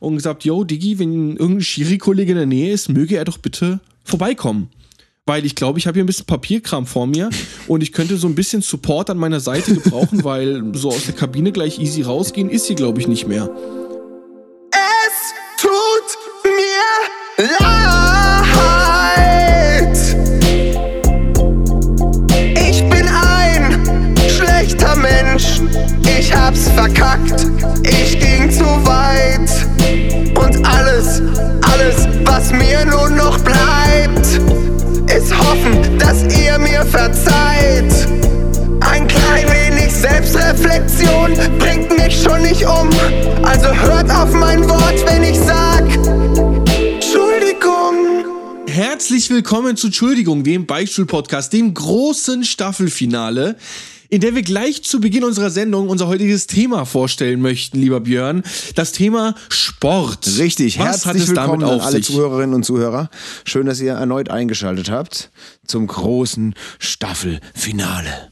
und gesagt, yo, Digi, wenn irgendein Schiri-Kollege in der Nähe ist, möge er doch bitte vorbeikommen. Weil ich glaube, ich habe hier ein bisschen Papierkram vor mir und ich könnte so ein bisschen Support an meiner Seite gebrauchen, weil so aus der Kabine gleich easy rausgehen ist hier, glaube ich, nicht mehr. Es tut mir leid. Ich bin ein schlechter Mensch. Ich hab's verkackt. Ich was mir nun noch bleibt, ist hoffen, dass ihr mir verzeiht. Ein klein wenig Selbstreflexion bringt mich schon nicht um. Also hört auf mein Wort, wenn ich sag Entschuldigung. Herzlich willkommen zu Entschuldigung, dem Beichtstuhl-Podcast, dem großen Staffelfinale, in der wir gleich zu Beginn unserer Sendung unser heutiges Thema vorstellen möchten, lieber Björn. Das Thema Sport. Richtig, Was hat herzlich es damit willkommen an auf alle sich? Zuhörerinnen und Zuhörer. Schön, dass ihr erneut eingeschaltet habt zum großen Staffelfinale.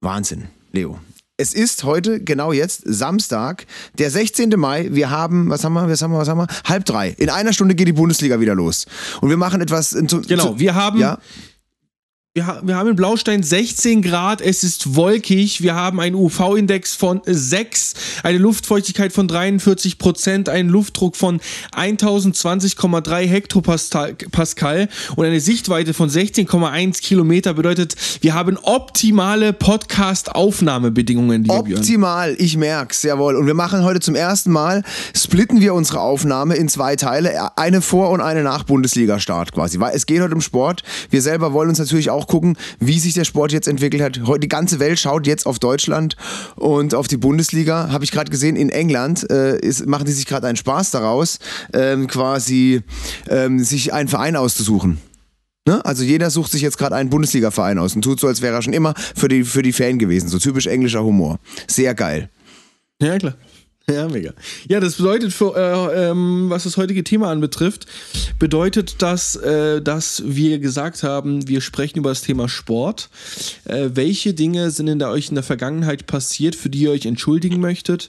Wahnsinn, Leo. Es ist heute, genau jetzt, Samstag, der 16. Mai. Wir haben, was haben wir, was haben wir, was haben wir? Halb drei. In einer Stunde geht die Bundesliga wieder los. Und wir machen etwas. Zu, Genau, wir haben, Ja, wir, ha- wir haben in Blaustein 16 Grad, es ist wolkig, wir haben einen UV-Index von 6, eine Luftfeuchtigkeit von 43 Prozent, einen Luftdruck von 1020,3 Hektopascal Pascal und eine Sichtweite von 16,1 Kilometer bedeutet, wir haben optimale Podcast-Aufnahmebedingungen, lieber Björn. Optimal, ich merk's, jawohl. Und wir machen heute zum ersten Mal, splitten wir unsere Aufnahme in zwei Teile, eine vor und eine nach Bundesliga-Start quasi. Weil es geht heute um Sport. Wir selber wollen uns natürlich auch gucken, wie sich der Sport jetzt entwickelt hat. Die ganze Welt schaut jetzt auf Deutschland und auf die Bundesliga. Habe ich gerade gesehen, in England äh, ist, machen die sich gerade einen Spaß daraus, ähm, quasi ähm, sich einen Verein auszusuchen. Ne? Also jeder sucht sich jetzt gerade einen Bundesliga-Verein aus und tut so, als wäre er schon immer für die, für die Fan gewesen. So typisch englischer Humor. Sehr geil. Ja, klar. Ja, mega. Ja, das bedeutet, für, äh, ähm, was das heutige Thema anbetrifft, bedeutet das, äh, dass wir gesagt haben, wir sprechen über das Thema Sport. Äh, welche Dinge sind in der, euch in der Vergangenheit passiert, für die ihr euch entschuldigen möchtet?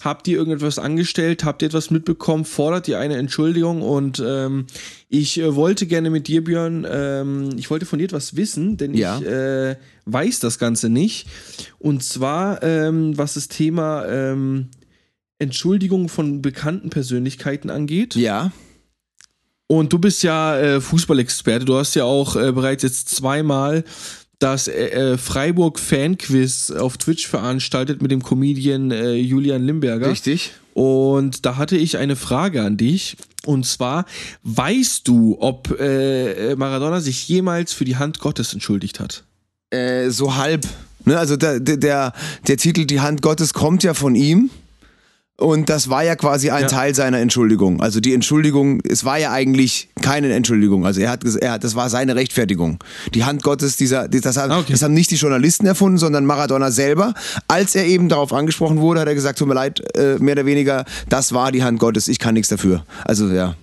Habt ihr irgendetwas angestellt? Habt ihr etwas mitbekommen? Fordert ihr eine Entschuldigung? Und ähm, ich äh, wollte gerne mit dir, Björn, ähm, ich wollte von dir etwas wissen, denn Ja. ich äh, weiß das Ganze nicht. Und zwar, ähm, was das Thema Entschuldigung von bekannten Persönlichkeiten angeht. Ja. Und du bist ja äh, Fußballexperte. Du hast ja auch äh, bereits jetzt zweimal das äh, äh, Freiburg Fanquiz auf Twitch veranstaltet mit dem Comedian äh, Julian Limberger. Richtig. Und da hatte ich eine Frage an dich. Und zwar, weißt du, ob äh, Maradona sich jemals für die Hand Gottes entschuldigt hat? Äh, so halb. Ne? Also der, der, der Titel Die Hand Gottes kommt ja von ihm. Und das war ja quasi ein Ja. Teil seiner Entschuldigung. Also die Entschuldigung, es war ja eigentlich keine Entschuldigung. Also er hat, er hat das war seine Rechtfertigung. Die Hand Gottes, dieser, die- das, haben, okay. das haben nicht die Journalisten erfunden, sondern Maradona selber. Als er eben darauf angesprochen wurde, hat er gesagt, tut mir leid, äh, mehr oder weniger, das war die Hand Gottes, ich kann nichts dafür. Also ja.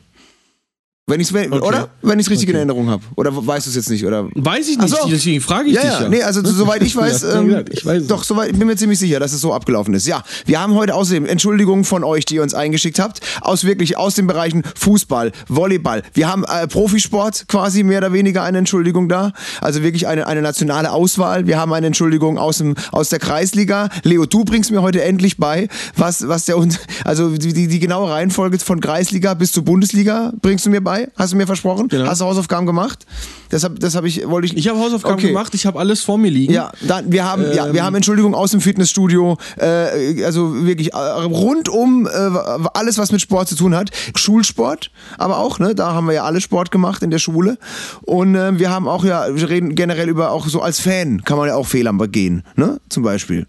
Wenn ich's, wenn, Okay. Oder? Wenn ich es richtig Okay. in Erinnerung habe. Oder weißt du es jetzt nicht? Oder Weiß ich nicht, so. deswegen frage ich ja, dich ja, ja. nee, also soweit ich weiß, ähm, ich weiß doch, soweit, ich bin mir ziemlich sicher, dass es so abgelaufen ist. Ja, wir haben heute außerdem Entschuldigungen von euch, die ihr uns eingeschickt habt, aus wirklich aus den Bereichen Fußball, Volleyball. Wir haben äh, Profisport quasi mehr oder weniger eine Entschuldigung da, also wirklich eine, eine nationale Auswahl. Wir haben eine Entschuldigung aus dem aus der Kreisliga. Leo, du bringst mir heute endlich bei, was was der und also die, die, die genaue Reihenfolge von Kreisliga bis zur Bundesliga bringst du mir bei? Hast du mir versprochen? Genau. Hast du Hausaufgaben gemacht? Deshalb das habe ich wollte ich Ich habe Hausaufgaben Okay. gemacht, ich habe alles vor mir liegen. ja, dann, wir haben, ja, Ähm. wir haben Entschuldigung aus dem Fitnessstudio, äh, also wirklich äh, rundum äh, alles, was mit Sport zu tun hat. Schulsport, aber auch, ne, da haben wir ja alle Sport gemacht in der Schule. Und äh, wir haben auch ja, wir reden generell über auch so als Fan kann man ja auch Fehler begehen, ne, zum Beispiel.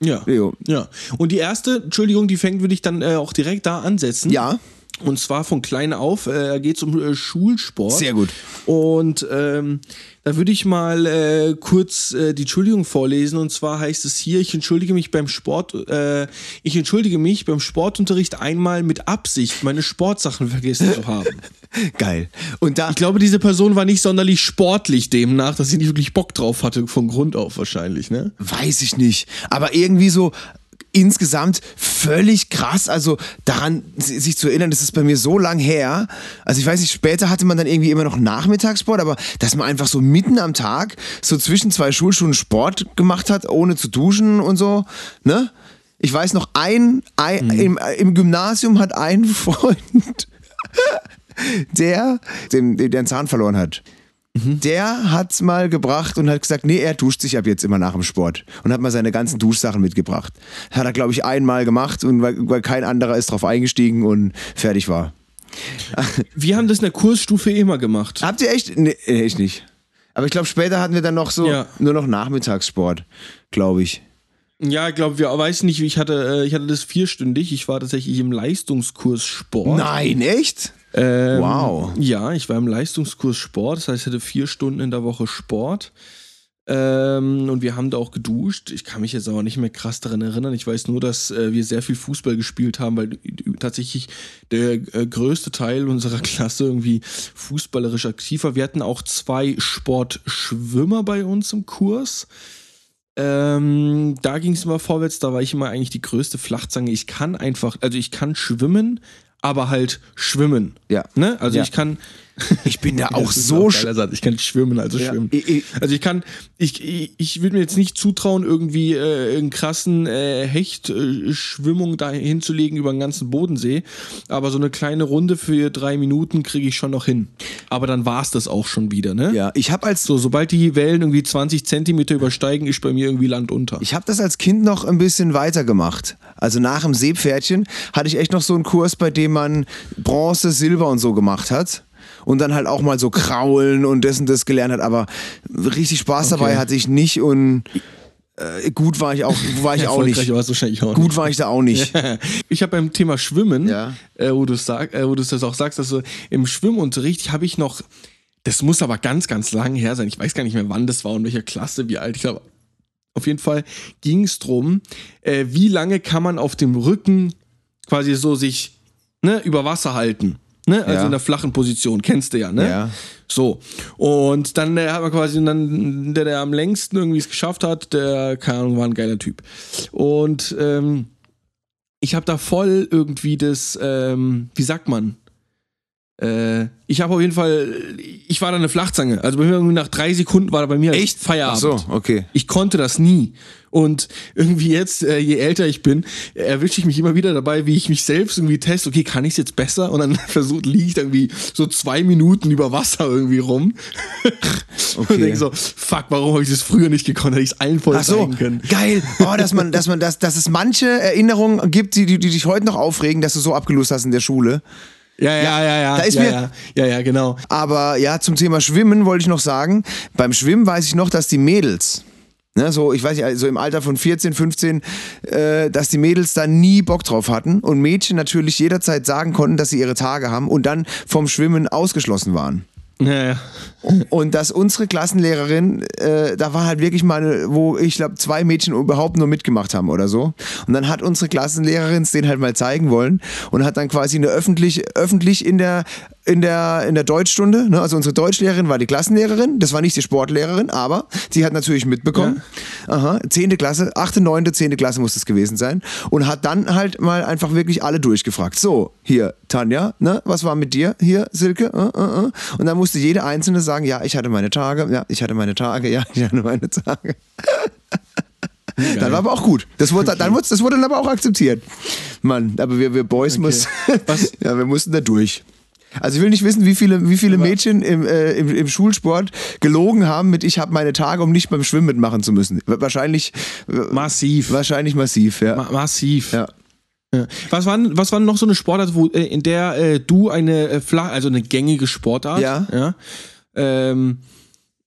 Ja. Leo. ja. Und die erste, Entschuldigung, die fängt, würde ich dann äh, auch direkt da ansetzen. Ja, Und zwar von klein auf äh, geht es um äh, Schulsport. sehr gut. Und ähm, da würde ich mal äh, kurz äh, die Entschuldigung vorlesen. Und zwar heißt es hier, ich entschuldige mich beim Sport, äh, ich entschuldige mich beim Sportunterricht einmal mit Absicht, meine Sportsachen vergessen zu haben. Geil. Und da, Ich glaube, diese Person war nicht sonderlich sportlich demnach, dass sie nicht wirklich Bock drauf hatte, von Grund auf wahrscheinlich, ne? Weiß ich nicht. Aber irgendwie so. Insgesamt völlig krass. Also daran si- sich zu erinnern, das ist bei mir so lang her. Also ich weiß nicht, später hatte man dann irgendwie immer noch Nachmittagssport, aber dass man einfach so mitten am Tag so zwischen zwei Schulstunden Sport gemacht hat, ohne zu duschen und so, ne? Ich weiß noch, ein, ein im, im Gymnasium hat ein Freund, der, den, einen Zahn verloren hat. Der hat's mal gebracht und hat gesagt, nee, er duscht sich ab jetzt immer nach dem Sport. Und hat mal seine ganzen Duschsachen mitgebracht. Hat er, glaube ich, einmal gemacht und weil, weil kein anderer ist drauf eingestiegen und fertig war. Wir haben das in der Kursstufe immer gemacht. Habt ihr echt? Nee, äh, echt nicht. Aber ich glaube, später hatten wir dann noch so Ja. nur noch Nachmittagssport, glaube ich. Ja, ich glaube, wir weiß nicht, ich hatte, äh, ich hatte das vierstündig. Ich war tatsächlich im Leistungskurs Sport. Nein, echt? Ähm, Wow. Ja, ich war im Leistungskurs Sport, das heißt, ich hatte vier Stunden in der Woche Sport. Ähm, und wir haben da auch geduscht. Ich kann mich jetzt aber nicht mehr krass daran erinnern. Ich weiß nur, dass äh, wir sehr viel Fußball gespielt haben, weil tatsächlich der äh, größte Teil unserer Klasse irgendwie fußballerisch aktiv war. Wir hatten auch zwei Sportschwimmer bei uns im Kurs. Ähm, da ging es immer vorwärts, da war ich immer eigentlich die größte Flachzange. Ich kann einfach, also ich kann schwimmen, aber halt schwimmen. Ja. Ne? Also Ja. ich kann. Ich bin da auch so Satz. Ich kann schwimmen, also Ja. schwimmen. Also ich kann, ich, ich, ich würde mir jetzt nicht zutrauen, irgendwie äh, einen krassen äh, Hecht-Schwimmung da hinzulegen über den ganzen Bodensee. Aber so eine kleine Runde für drei Minuten kriege ich schon noch hin. Aber dann war es das auch schon wieder, ne? Ja, ich habe als So, sobald die Wellen irgendwie 20 Zentimeter übersteigen, ist bei mir irgendwie Land unter. Ich habe das als Kind noch ein bisschen weiter gemacht. Also nach dem Seepferdchen hatte ich echt noch so einen Kurs, bei dem man Bronze, Silber und so gemacht hat. Und dann halt auch mal so kraulen und das und das gelernt hat. Aber richtig Spaß dabei Okay. hatte ich nicht und äh, gut war ich auch, war ich auch nicht. es wahrscheinlich auch Gut war ich da auch nicht. Ich habe beim Thema Schwimmen, Ja. äh, wo du sag, äh, wo du das auch sagst, dass so im Schwimmunterricht habe ich noch, das muss aber ganz, ganz lang her sein. Ich weiß gar nicht mehr, wann das war und welcher Klasse, wie alt ich glaube. Auf jeden Fall ging es drum, äh, wie lange kann man auf dem Rücken quasi so sich ne, über Wasser halten. Ne? Also Ja. in der flachen Position, kennst du ja, ne? Ja. So. Und dann äh, hat man quasi dann, der, der am längsten irgendwie es geschafft hat, der, keine Ahnung, war ein geiler Typ. Und ähm, ich habe da voll irgendwie das, ähm, wie sagt man? Äh, ich habe auf jeden Fall, ich war da eine Flachzange. Also bei mir irgendwie nach drei Sekunden war da bei mir Ach Feierabend. so, okay. Ich konnte das nie. Und irgendwie jetzt, äh, je älter ich bin, erwische ich mich immer wieder dabei, wie ich mich selbst irgendwie teste, okay, kann ich es jetzt besser? Und dann versucht, liege ich irgendwie so zwei Minuten über Wasser irgendwie rum. Okay. Und denke so, fuck, warum habe ich das früher nicht gekonnt? Hätte ich es allen voll Ach so, zeigen können. geil. Oh, dass man, dass man, dass, dass es manche Erinnerungen gibt, die, die, die dich heute noch aufregen, dass du so abgelust hast in der Schule. Ja, ja, ja, ja. da ist ja, mir- ja, ja, ja, genau. Aber ja, zum Thema Schwimmen wollte ich noch sagen, beim Schwimmen weiß ich noch, dass die Mädels, ne, so ich weiß nicht, so im Alter von 14, 15, äh, dass die Mädels da nie Bock drauf hatten und Mädchen natürlich jederzeit sagen konnten, dass sie ihre Tage haben und dann vom Schwimmen ausgeschlossen waren. Ja, ja. Und dass unsere Klassenlehrerin, äh, da war halt wirklich mal, eine, wo ich glaube, zwei Mädchen überhaupt nur mitgemacht haben oder so. Und dann hat unsere Klassenlehrerin es denen halt mal zeigen wollen und hat dann quasi eine öffentlich, öffentlich in der in der, in der Deutschstunde, ne, also unsere Deutschlehrerin war die Klassenlehrerin, das war nicht die Sportlehrerin, aber sie hat natürlich mitbekommen, aha, zehnte Klasse, achte, neunte, zehnte Klasse muss es gewesen sein und hat dann halt mal einfach wirklich alle durchgefragt. So, hier, Tanja, ne, was war mit dir? Hier, Silke, äh, äh, äh. und dann musste jede Einzelne sagen, ja, ich hatte meine Tage, ja, ich hatte meine Tage, ja, ich hatte meine Tage. Dann war aber auch gut. Das wurde, dann, wurde, das wurde dann aber auch akzeptiert. Mann, aber wir, wir Boys muss, Was? ja, wir mussten da durch. Also ich will nicht wissen, wie viele, wie viele Mädchen im, äh, im, im Schulsport gelogen haben mit ich habe meine Tage, um nicht beim Schwimmen mitmachen zu müssen. Wahrscheinlich Massiv. wahrscheinlich massiv, ja. Ma massiv. ja. Ja. Was war, was war noch so eine Sportart, wo, äh, in der äh, du eine äh, flach, also eine gängige Sportart, Ja. ja ähm,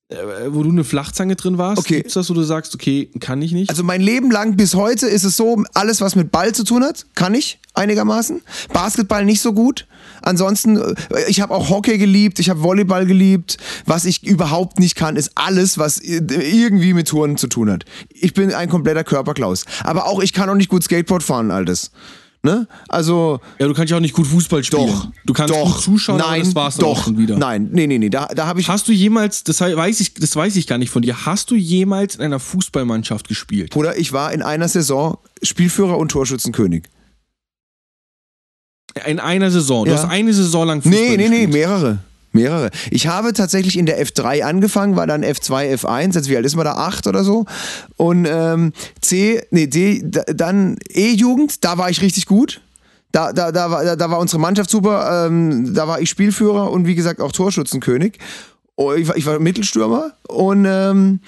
äh, wo du eine Flachzange drin warst? Okay. Gibt's das, wo du sagst, okay, kann ich nicht? Also mein Leben lang bis heute ist es so, alles was mit Ball zu tun hat, kann ich einigermaßen. Basketball nicht so gut. Ansonsten, äh, ich habe auch Hockey geliebt, ich habe Volleyball geliebt. Was ich überhaupt nicht kann, ist alles, was irgendwie mit Touren zu tun hat. Ich bin ein kompletter Körperklaus. Aber auch ich kann auch nicht gut Skateboard fahren, Altes. Ne? Also, Ja, du kannst ja auch nicht gut Fußball spielen. doch. Du kannst doch, gut zuschauen, nein, aber das war's doch, schon wieder. Nein, nee, nee, nee. Da, da habe ich. Hast du jemals, das weiß ich, das weiß ich gar nicht von dir, hast du jemals in einer Fußballmannschaft gespielt? Bruder, ich war in einer Saison Spielführer und Torschützenkönig. In einer Saison. Du Ja. hast eine Saison lang Fußball Nee, nee, nee, gespielt. mehrere. Mehrere. Ich habe tatsächlich in der F3 angefangen, war dann F2, F1, also wie alt ist man da? Acht oder so. Und ähm, C, nee, D, da- dann E-Jugend, da war ich richtig gut. Da, da, da, war, da, da war unsere Mannschaft super, ähm, da war ich Spielführer und wie gesagt auch Torschützenkönig. Oh, ich, war, ich war Mittelstürmer und ähm,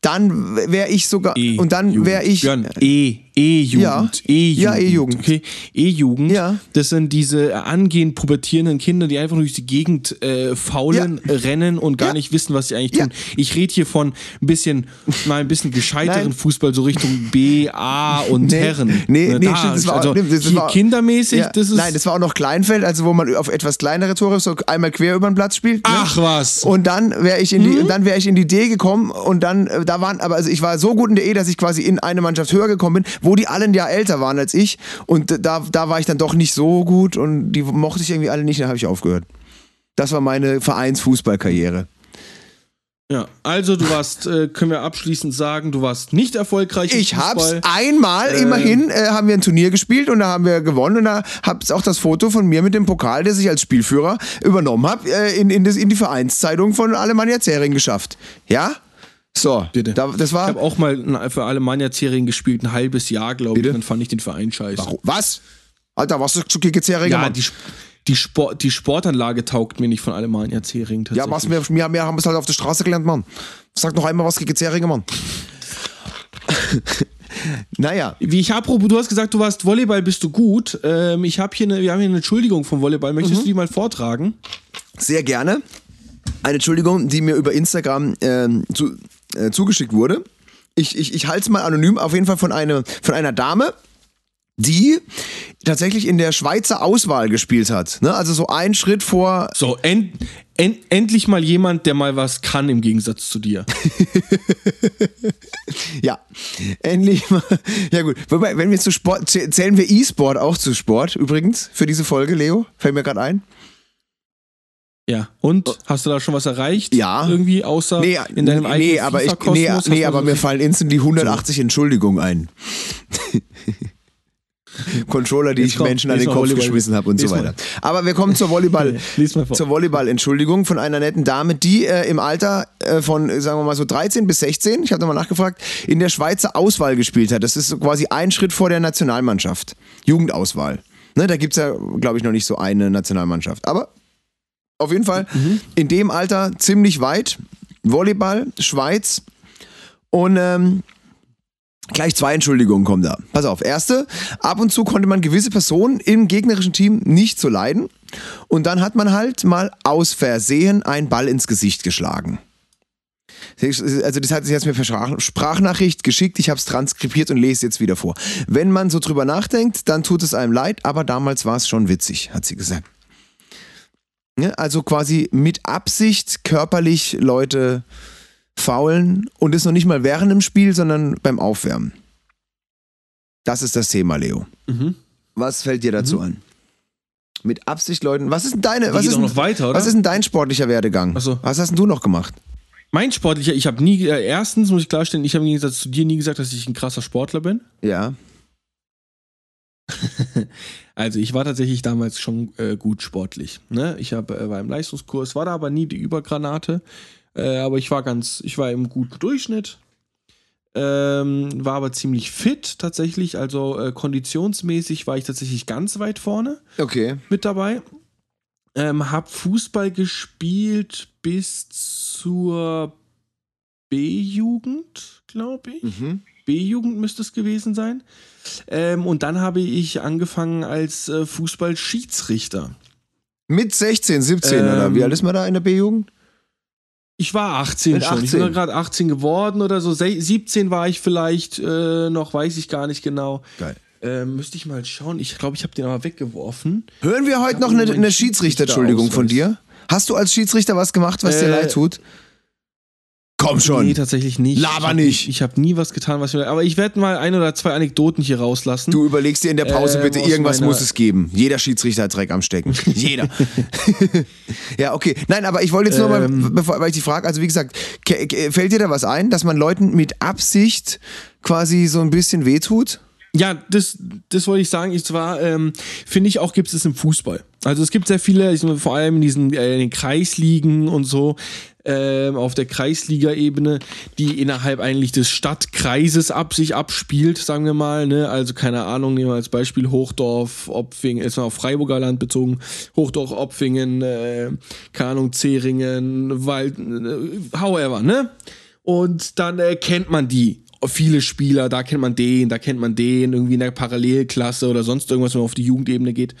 dann wäre ich sogar, E und dann wäre ich, Björn, E, E-Jugend. Ja. E-Jugend. Ja, E-Jugend. Okay. E-Jugend. Ja. Das sind diese äh, angehend pubertierenden Kinder, die einfach nur durch die Gegend äh, faulen, Ja. rennen und gar Ja. nicht wissen, was sie eigentlich tun. Ich rede hier von ein bisschen, mal ein bisschen gescheiteren Nein. Fußball, so Richtung B, A und Nee, Herren. nee, Ne, nee, da, stimmt, das war- also nee, das war- kindermäßig, das ist. nein, das war auch noch Kleinfeld, also wo man auf etwas kleinere Tore so einmal quer über den Platz spielt. ne? Ach was. Und dann wäre ich in die, dann wäre ich in die D gekommen und dann äh, da waren, aber also ich war so gut in der E, dass ich quasi in eine Mannschaft höher gekommen bin, wo die alle ein Jahr älter waren als ich und da, da war ich dann doch nicht so gut und die mochte ich irgendwie alle nicht, dann habe ich aufgehört. Das war meine Vereinsfußballkarriere. ja, also du warst, äh, können wir abschließend sagen, du warst nicht erfolgreich. im Ich hab's einmal, immerhin, äh, haben wir ein Turnier gespielt und da haben wir gewonnen und da hab's auch das Foto von mir mit dem Pokal, das ich als Spielführer übernommen habe, äh, in, in, das, in die Vereinszeitung von Alemannia Zering geschafft. Ja? So, Bitte. Da, das Ich war. habe auch mal für Alemannia Serien gespielt, ein halbes Jahr, glaube ich. Dann fand ich den Verein scheiße. Was? Alter, was ist gegen Zering? Ja, die, die, Sport, die Sportanlage taugt mir nicht von Alemannia Zering ja was, wir, wir, wir haben es halt auf der Straße gelernt, Mann. Sag noch einmal was gegen Zering, Mann. naja, Wie ich apropos, du hast gesagt, du warst Volleyball, bist du gut. Ähm, ich habe hier eine, wir haben hier eine Entschuldigung vom Volleyball. Möchtest Mhm. du die mal vortragen? sehr gerne. Eine Entschuldigung, die mir über Instagram ähm, zu, äh, zugeschickt wurde. Ich, ich, ich halte es mal anonym, auf jeden Fall von, eine, von einer Dame, die tatsächlich in der Schweizer Auswahl gespielt hat. Ne? Also so einen Schritt vor. So, end, end, endlich mal jemand, der mal was kann im Gegensatz zu dir. Ja, endlich mal. Ja, gut. Wobei, wenn wir zu Sport. zäh- Zählen wir E-Sport auch zu Sport übrigens für diese Folge, Leo? Fällt mir gerade ein. Ja. Und hast du da schon was erreicht? Ja. Irgendwie, außer Nee, in deinem nee, eigenen aber ich, nee, nee aber so mir fallen instant die 180 Entschuldigungen ein. Controller, die ich komm, Menschen an den mal Kopf Volleyball. geschmissen habe und so Lies mal. weiter. Aber wir kommen zur Volleyball, mal zur Volleyball-Entschuldigung von einer netten Dame, die äh, im Alter äh, von, äh, sagen wir mal so 13 bis 16, ich habe nochmal nachgefragt, in der Schweizer Auswahl gespielt hat. Das ist so quasi ein Schritt vor der Nationalmannschaft. Jugendauswahl. Ne, da gibt es ja, glaube ich, noch nicht so eine Nationalmannschaft. Aber auf jeden Fall in dem Alter ziemlich weit. Volleyball, Schweiz und ähm, gleich zwei Entschuldigungen kommen da. Pass auf. Erste, ab und zu konnte man gewisse Personen im gegnerischen Team nicht so leiden und dann hat man halt mal aus Versehen einen Ball ins Gesicht geschlagen. Also das hat sich jetzt mir per Sprach- Sprachnachricht geschickt, ich habe es transkribiert und lese jetzt wieder vor. Wenn man so drüber nachdenkt, dann tut es einem leid, aber damals war es schon witzig, hat sie gesagt. Ja, also quasi mit Absicht körperlich Leute faulen und das noch nicht mal während dem Spiel, sondern beim Aufwärmen. Das ist das Thema, Leo. Mhm. Was fällt dir dazu an? Mit Absicht Leuten. Was ist denn deine? Die Was ist, denn- noch weiter, oder? was ist denn dein sportlicher Werdegang? Ach so. Was hast denn du noch gemacht? Mein sportlicher, ich habe nie, äh, erstens muss ich klarstellen, ich habe im Gegensatz zu dir nie gesagt, dass ich ein krasser Sportler bin. Ja. Also ich war tatsächlich damals schon äh, gut sportlich. Ne? Ich hab, äh, war im Leistungskurs, war da aber nie die Übergranate. Äh, aber ich war ganz, ich war im guten Durchschnitt. Ähm, war aber ziemlich fit tatsächlich. Also äh, konditionsmäßig war ich tatsächlich ganz weit vorne Okay. mit dabei. Ähm, hab Fußball gespielt bis zur B-Jugend, glaube ich. Mhm. B-Jugend müsste es gewesen sein. Ähm, und dann habe ich angefangen als äh, Fußballschiedsrichter. Mit 16, 17 Ähm, oder wie alt ist man da in der B-Jugend? Ich war 18 Mit schon. Ich 18. bin gerade 18 geworden oder so. Se- 17 war ich vielleicht äh, noch, weiß ich gar nicht genau. Geil. Ähm, müsste ich mal schauen. Ich glaube, ich habe den aber weggeworfen. Hören wir heute noch nur eine, meinen eine Schiedsrichter-Entschuldigung von dir? Hast du als Schiedsrichter was gemacht, was dir Äh, leid tut? Komm schon. Nee, tatsächlich nicht. Laber ich nicht. Ich habe nie was getan, was mir. Aber ich werde mal ein oder zwei Anekdoten hier rauslassen. Du überlegst dir in der Pause Ähm, bitte, irgendwas muss es geben. Jeder Schiedsrichter hat Dreck am Stecken. Jeder. ja, okay. Nein, aber ich wollte jetzt nur Ähm. mal, bevor weil ich die Frage, also wie gesagt, fällt dir da was ein, dass man Leuten mit Absicht quasi so ein bisschen wehtut? Ja, das, das wollte ich sagen. Ich zwar ähm, finde ich auch gibt es im Fußball. Also es gibt sehr viele, ich, vor allem in diesen äh, in den Kreisligen und so ähm, auf der Kreisliga-Ebene, die innerhalb eigentlich des Stadtkreises ab sich abspielt, sagen wir mal. Ne? Also keine Ahnung, nehmen wir als Beispiel Hochdorf, Opfingen, ist mal auf Freiburger Land bezogen, Hochdorf, Opfingen, äh, keine Ahnung, Zeringen, Wald, äh, however, ne? Und dann äh, kennt man die. Viele Spieler, da kennt man den, da kennt man den, irgendwie in der Parallelklasse oder sonst irgendwas, wenn man auf die Jugendebene geht.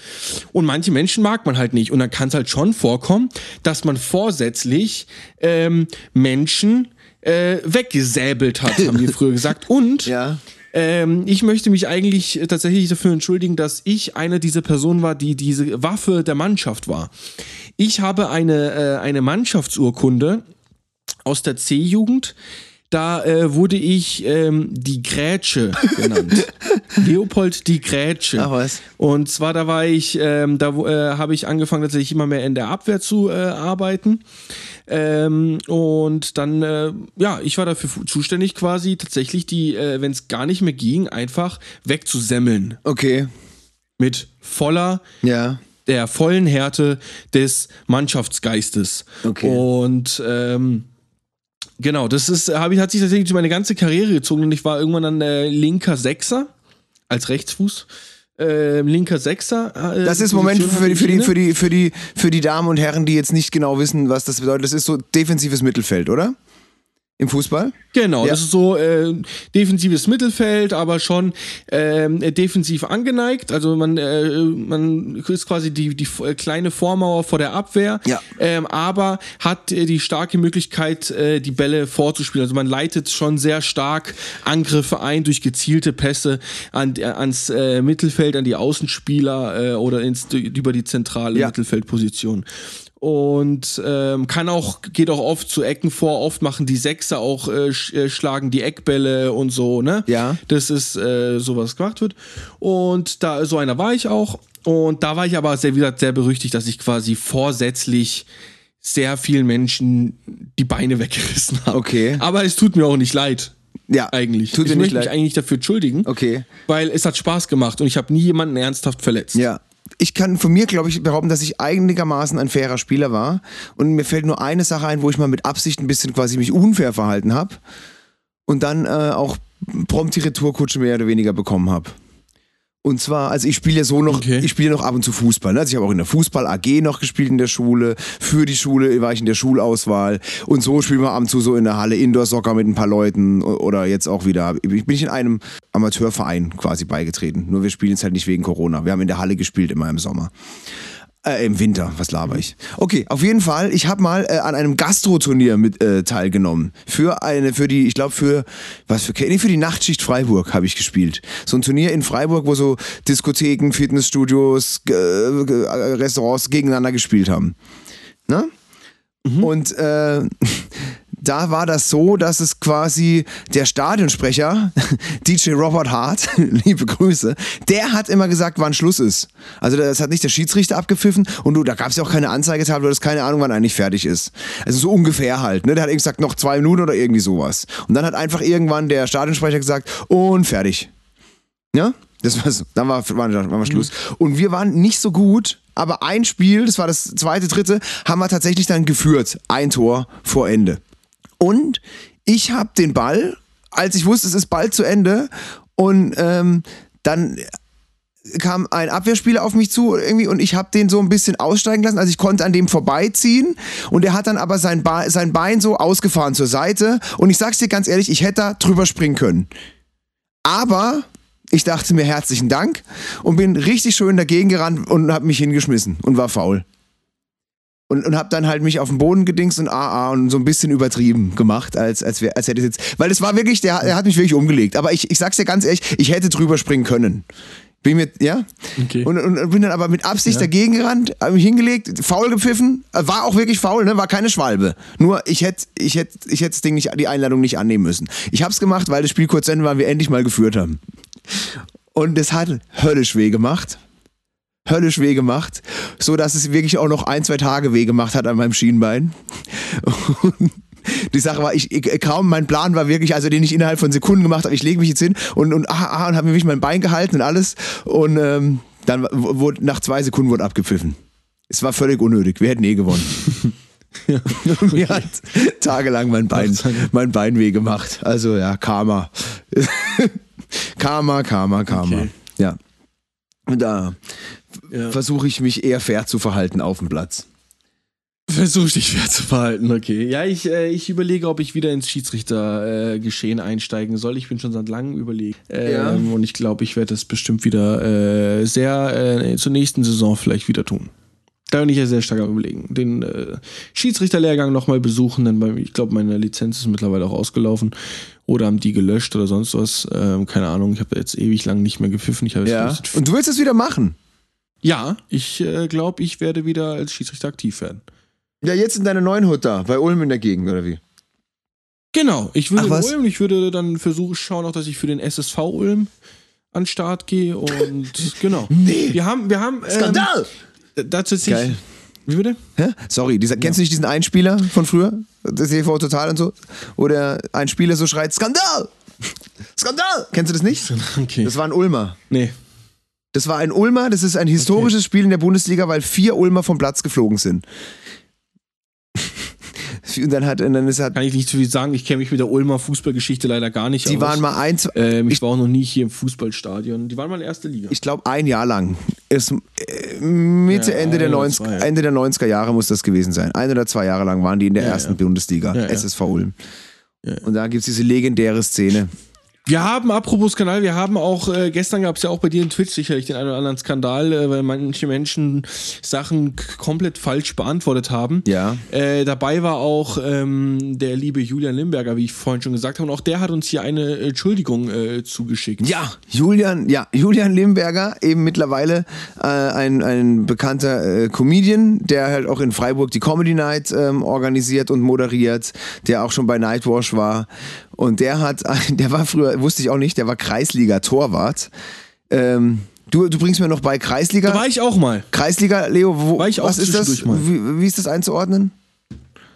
Und manche Menschen mag man halt nicht. Und dann kann es halt schon vorkommen, dass man vorsätzlich ähm, Menschen äh, weggesäbelt hat, haben wir früher gesagt. Und Ja. ähm, ich möchte mich eigentlich tatsächlich dafür entschuldigen, dass ich eine dieser Personen war, die diese Waffe der Mannschaft war. Ich habe eine, äh, eine Mannschaftsurkunde aus der C-Jugend. Da äh, wurde ich ähm, die Grätsche genannt. Leopold die Grätsche. Ach was. Und zwar da war ich, ähm, da äh, habe ich angefangen tatsächlich immer mehr in der Abwehr zu äh, arbeiten. Ähm, und dann, äh, ja, ich war dafür zuständig quasi tatsächlich die, äh, wenn es gar nicht mehr ging, einfach wegzusemmeln. Okay. Mit voller Ja. der vollen Härte des Mannschaftsgeistes. Okay. Und ähm, genau, das ist, habe ich, hat sich tatsächlich meine ganze Karriere gezogen und ich war irgendwann dann äh, linker Sechser als Rechtsfuß. Ähm, linker Sechser. Äh, Das ist Moment für die, für, die, für, die, für, die, für die Damen und Herren, die jetzt nicht genau wissen, was das bedeutet. Das ist so defensives Mittelfeld, oder? Im Fußball? Genau, Ja. das ist so äh, defensives Mittelfeld, aber schon äh, defensiv angeneigt. Also man, äh, man ist quasi die, die äh, kleine Vormauer vor der Abwehr, Ja. ähm, aber hat äh, die starke Möglichkeit, äh, die Bälle vorzuspielen. Also man leitet schon sehr stark Angriffe ein durch gezielte Pässe an, ans äh, Mittelfeld, an die Außenspieler äh, oder ins, über die zentrale Ja. Mittelfeldposition und ähm, kann auch geht auch oft zu Ecken vor. Oft machen die Sechser auch äh, sch äh, schlagen die Eckbälle und so ne. Ja. Das ist äh, so was gemacht wird und da so einer war ich auch und da war ich aber sehr wie gesagt sehr berüchtigt, dass ich quasi vorsätzlich sehr vielen Menschen die Beine weggerissen habe. Okay. Aber es tut mir auch nicht leid. Ja. Eigentlich. Tut ich möchte mich leid. eigentlich dafür entschuldigen. Okay. Weil es hat Spaß gemacht und ich habe nie jemanden ernsthaft verletzt. Ja. Ich kann von mir, glaube ich, behaupten, dass ich einigermaßen ein fairer Spieler war. Und mir fällt nur eine Sache ein, wo ich mal mit Absicht ein bisschen quasi mich unfair verhalten habe. Und dann äh, auch prompt die Retourkutsche mehr oder weniger bekommen habe. Und zwar, also ich spiele ja so noch, Okay. ich spiele noch ab und zu Fußball. Ne? Also ich habe auch in der Fußball AG noch gespielt in der Schule. Für die Schule war ich in der Schulauswahl. Und so spielen wir ab und zu so in der Halle Indoor-Soccer mit ein paar Leuten oder jetzt auch wieder. Ich bin ich in einem Amateurverein quasi beigetreten. Nur wir spielen jetzt halt nicht wegen Corona. Wir haben in der Halle gespielt immer im Sommer. Äh, Im Winter, was laber ich? Okay, auf jeden Fall, ich habe mal äh, an einem Gastro-Turnier mit äh, teilgenommen. Für eine, für die, ich glaube für, was für, nee, für die Nachtschicht Freiburg habe ich gespielt. So ein Turnier in Freiburg, wo so Diskotheken, Fitnessstudios, äh, Restaurants gegeneinander gespielt haben. Ne? Und äh, da war das so, dass es quasi der Stadionsprecher, DJ Robert Hart, liebe Grüße, der hat immer gesagt, wann Schluss ist. Also das hat nicht der Schiedsrichter abgepfiffen und du, da gab es ja auch keine Anzeigetafel, du hattest keine Ahnung, wann eigentlich fertig ist. Also so ungefähr halt. Ne? Der hat irgendwie gesagt, noch zwei Minuten oder irgendwie sowas. Und dann hat einfach irgendwann der Stadionsprecher gesagt, und fertig. Ja, das war's. Dann war, war, war, war Schluss. Und wir waren nicht so gut, aber ein Spiel, das war das zweite, dritte, haben wir tatsächlich dann geführt. Ein Tor vor Ende. Und ich habe den Ball, als ich wusste, es ist bald zu Ende, und ähm, dann kam ein Abwehrspieler auf mich zu irgendwie und ich habe den so ein bisschen aussteigen lassen. Also ich konnte an dem vorbeiziehen und er hat dann aber sein, Ba- sein Bein so ausgefahren zur Seite. Und ich sag's dir ganz ehrlich, ich hätte da drüber springen können. Aber ich dachte mir herzlichen Dank und bin richtig schön dagegen gerannt und habe mich hingeschmissen und war faul. Und, und habe dann halt mich auf den Boden gedingst und AA und so ein bisschen übertrieben gemacht, als, als, wär, als hätte ich jetzt. Weil es war wirklich, der, der hat mich wirklich umgelegt. Aber ich, ich sag's dir ganz ehrlich, ich hätte drüber springen können. Bin mit, ja? Okay. Und, und, bin dann aber mit Absicht Ja. dagegen gerannt, hab mich hingelegt, faul gepfiffen, war auch wirklich faul, ne? war keine Schwalbe. Nur ich hätte ich hätt, ich hätt das Ding nicht, die Einladung nicht annehmen müssen. Ich hab's gemacht, weil das Spiel kurz Ende war wir endlich mal geführt haben. Und es hat höllisch weh gemacht. Höllisch weh gemacht, so dass es wirklich auch noch ein, zwei Tage weh gemacht hat an meinem Schienbein. Und die Sache war, ich, ich kaum, mein Plan war wirklich, also den ich innerhalb von Sekunden gemacht habe, ich lege mich jetzt hin und, und, ah, ah, und habe mir wirklich mein Bein gehalten und alles. Und ähm, dann wurde, nach zwei Sekunden wurde abgepfiffen. Es war völlig unnötig, wir hätten eh gewonnen. Und mir hat tagelang mein Bein, mein Bein weh gemacht. Also ja, Karma. Karma, Karma, Karma. Okay. Ja. Und da Ja. versuche ich mich eher fair zu verhalten auf dem Platz. Versuch dich fair zu verhalten, okay. Ja, ich, äh, ich überlege, ob ich wieder ins Schiedsrichtergeschehen äh, einsteigen soll. Ich bin schon seit langem überlegt. Ähm, Ja. Und ich glaube, ich werde das bestimmt wieder äh, sehr äh, zur nächsten Saison vielleicht wieder tun. Da bin ich ja sehr stark am überlegen. Den äh, Schiedsrichterlehrgang nochmal besuchen, denn bei, ich glaube, meine Lizenz ist mittlerweile auch ausgelaufen. Oder haben die gelöscht oder sonst was. Ähm, keine Ahnung, ich habe jetzt ewig lang nicht mehr gepfiffen. Ich Ja. Und du willst es wieder machen? Ja, ich äh, glaube, ich werde wieder als Schiedsrichter aktiv werden. Ja, jetzt in deiner neuen Hut da, bei Ulm in der Gegend, oder wie? Genau, ich würde Ach, in? Ulm, ich würde dann versuchen, schauen auch, dass ich für den SSV Ulm an den Start gehe und genau. Nee. Wir haben, wir haben. Ähm, Skandal! dazu sich, Geil. Wie bitte? Hä? Sorry, dieser, kennst du nicht diesen Einspieler von früher? Das TV Total und so? Wo der ein Spieler so schreit, Skandal! Skandal! Kennst du das nicht? Okay. Das war ein Ulmer. nee. Das war ein Ulmer, das ist ein historisches Spiel in der Bundesliga, weil vier Ulmer vom Platz geflogen sind. Und dann hat, und dann ist halt, Kann ich nicht zu viel sagen. Ich kenne mich mit der Ulmer Fußballgeschichte leider gar nicht die aus. waren mal eins, ähm, ich, war auch noch nie hier im Fußballstadion. Die waren mal in erste Liga. ich glaube ein Jahr lang. Ist, äh, Mitte, Ja, Ende, der ein oder 90, zwei, ja. Ende der 90er Jahre muss das gewesen sein. Ein oder zwei Jahre lang waren die in der Ja, ersten. Bundesliga. SSV Ulm. Und da gibt es diese legendäre Szene. Wir haben, apropos Skandal, wir haben auch, äh, gestern gab es ja auch bei dir in Twitch sicherlich den einen oder anderen Skandal, äh, weil manche Menschen Sachen komplett falsch beantwortet haben. Ja. Äh, dabei war auch ähm, der liebe Julian Limberger, wie ich vorhin schon gesagt habe, und auch der hat uns hier eine Entschuldigung äh, zugeschickt. Ja, Julian, ja, Julian Limberger, eben mittlerweile äh, ein, ein bekannter äh, Comedian, der halt auch in Freiburg die Comedy Night ähm, organisiert und moderiert, der auch schon bei Nightwash war. Und der hat, der war früher, wusste ich auch nicht, der war Kreisliga-Torwart. Ähm, du, du bringst mir noch bei Kreisliga. Da war ich auch mal. Kreisliga, Leo, wo, War ich auch was ist das? Wie, wie ist das einzuordnen?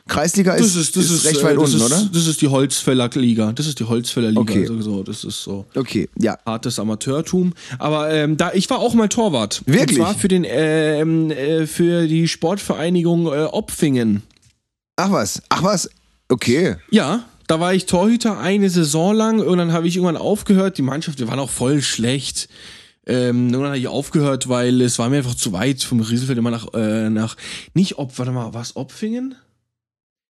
Kreisliga ist, Das ist, das ist, recht äh, weit unten, ist, oder? Das ist die Holzfäller Liga. Das ist die Holzfäller Liga. Okay. Also so, das ist so. Okay, ja. hartes Amateurtum. Aber ähm, da ich war auch mal Torwart. Wirklich? Und zwar für den ähm, äh, für die Sportvereinigung äh, Opfingen. Ach was, ach was, okay. Ja, da war ich Torhüter eine Saison lang und dann habe ich irgendwann aufgehört. Die Mannschaft, wir waren auch voll schlecht. Ähm, irgendwann habe ich aufgehört, weil es war mir einfach zu weit vom Rieselfeld immer nach, äh, nach nicht Op, warte mal, was Opfingen?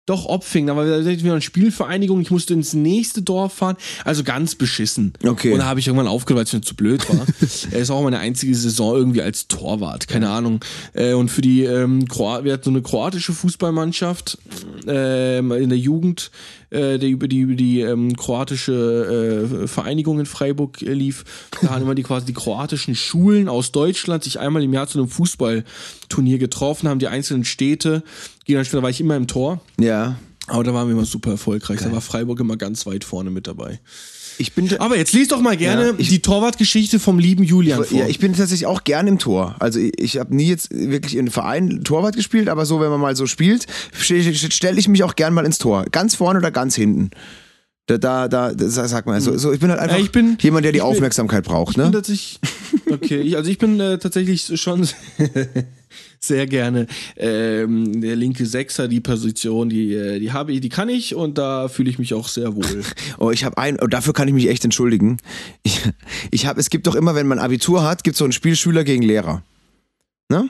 Doch, Opfingen, aber da hatten wir eine Spielvereinigung, ich musste ins nächste Dorf fahren, also ganz beschissen. Okay. Und da habe ich irgendwann aufgehört, weil es mir zu blöd war. Er ist auch meine einzige Saison irgendwie als Torwart, keine Ahnung. Äh, und für die, ähm, Kroat wir hatten so eine kroatische Fußballmannschaft ähm, in der Jugend, äh, der über die, über die ähm, kroatische äh, Vereinigung in Freiburg äh, lief. Da haben immer die quasi die kroatischen Schulen aus Deutschland sich einmal im Jahr zu einem Fußballturnier getroffen, haben die einzelnen Städte, gehen dann später war ich immer im Tor. Ja. Aber da waren wir immer super erfolgreich. Da war Freiburg immer ganz weit vorne mit dabei. Ich bin, Aber jetzt lies doch mal gerne Ja, ich- die Torwartgeschichte vom lieben Julian vor. Ja, ich bin tatsächlich auch gern im Tor. Also ich, ich habe nie jetzt wirklich in Verein Torwart gespielt, aber so, wenn man mal so spielt, stelle ich mich auch gern mal ins Tor. Ganz vorne oder ganz hinten. Da, da, da das sagt man. So, so, ich bin halt einfach Ja, bin- jemand, der die ich bin- Aufmerksamkeit braucht. Ich bin Ne? tatsächlich, okay, also ich bin äh, tatsächlich schon sehr gerne ähm, der linke Sechser, die Position, die, äh, die habe ich, die kann ich und da fühle ich mich auch sehr wohl. Oh, ich habe ein, oh, dafür kann ich mich echt entschuldigen. Ich, ich habe, es gibt doch immer, wenn man Abitur hat, gibt es so ein Spiel Schüler gegen Lehrer. Ne?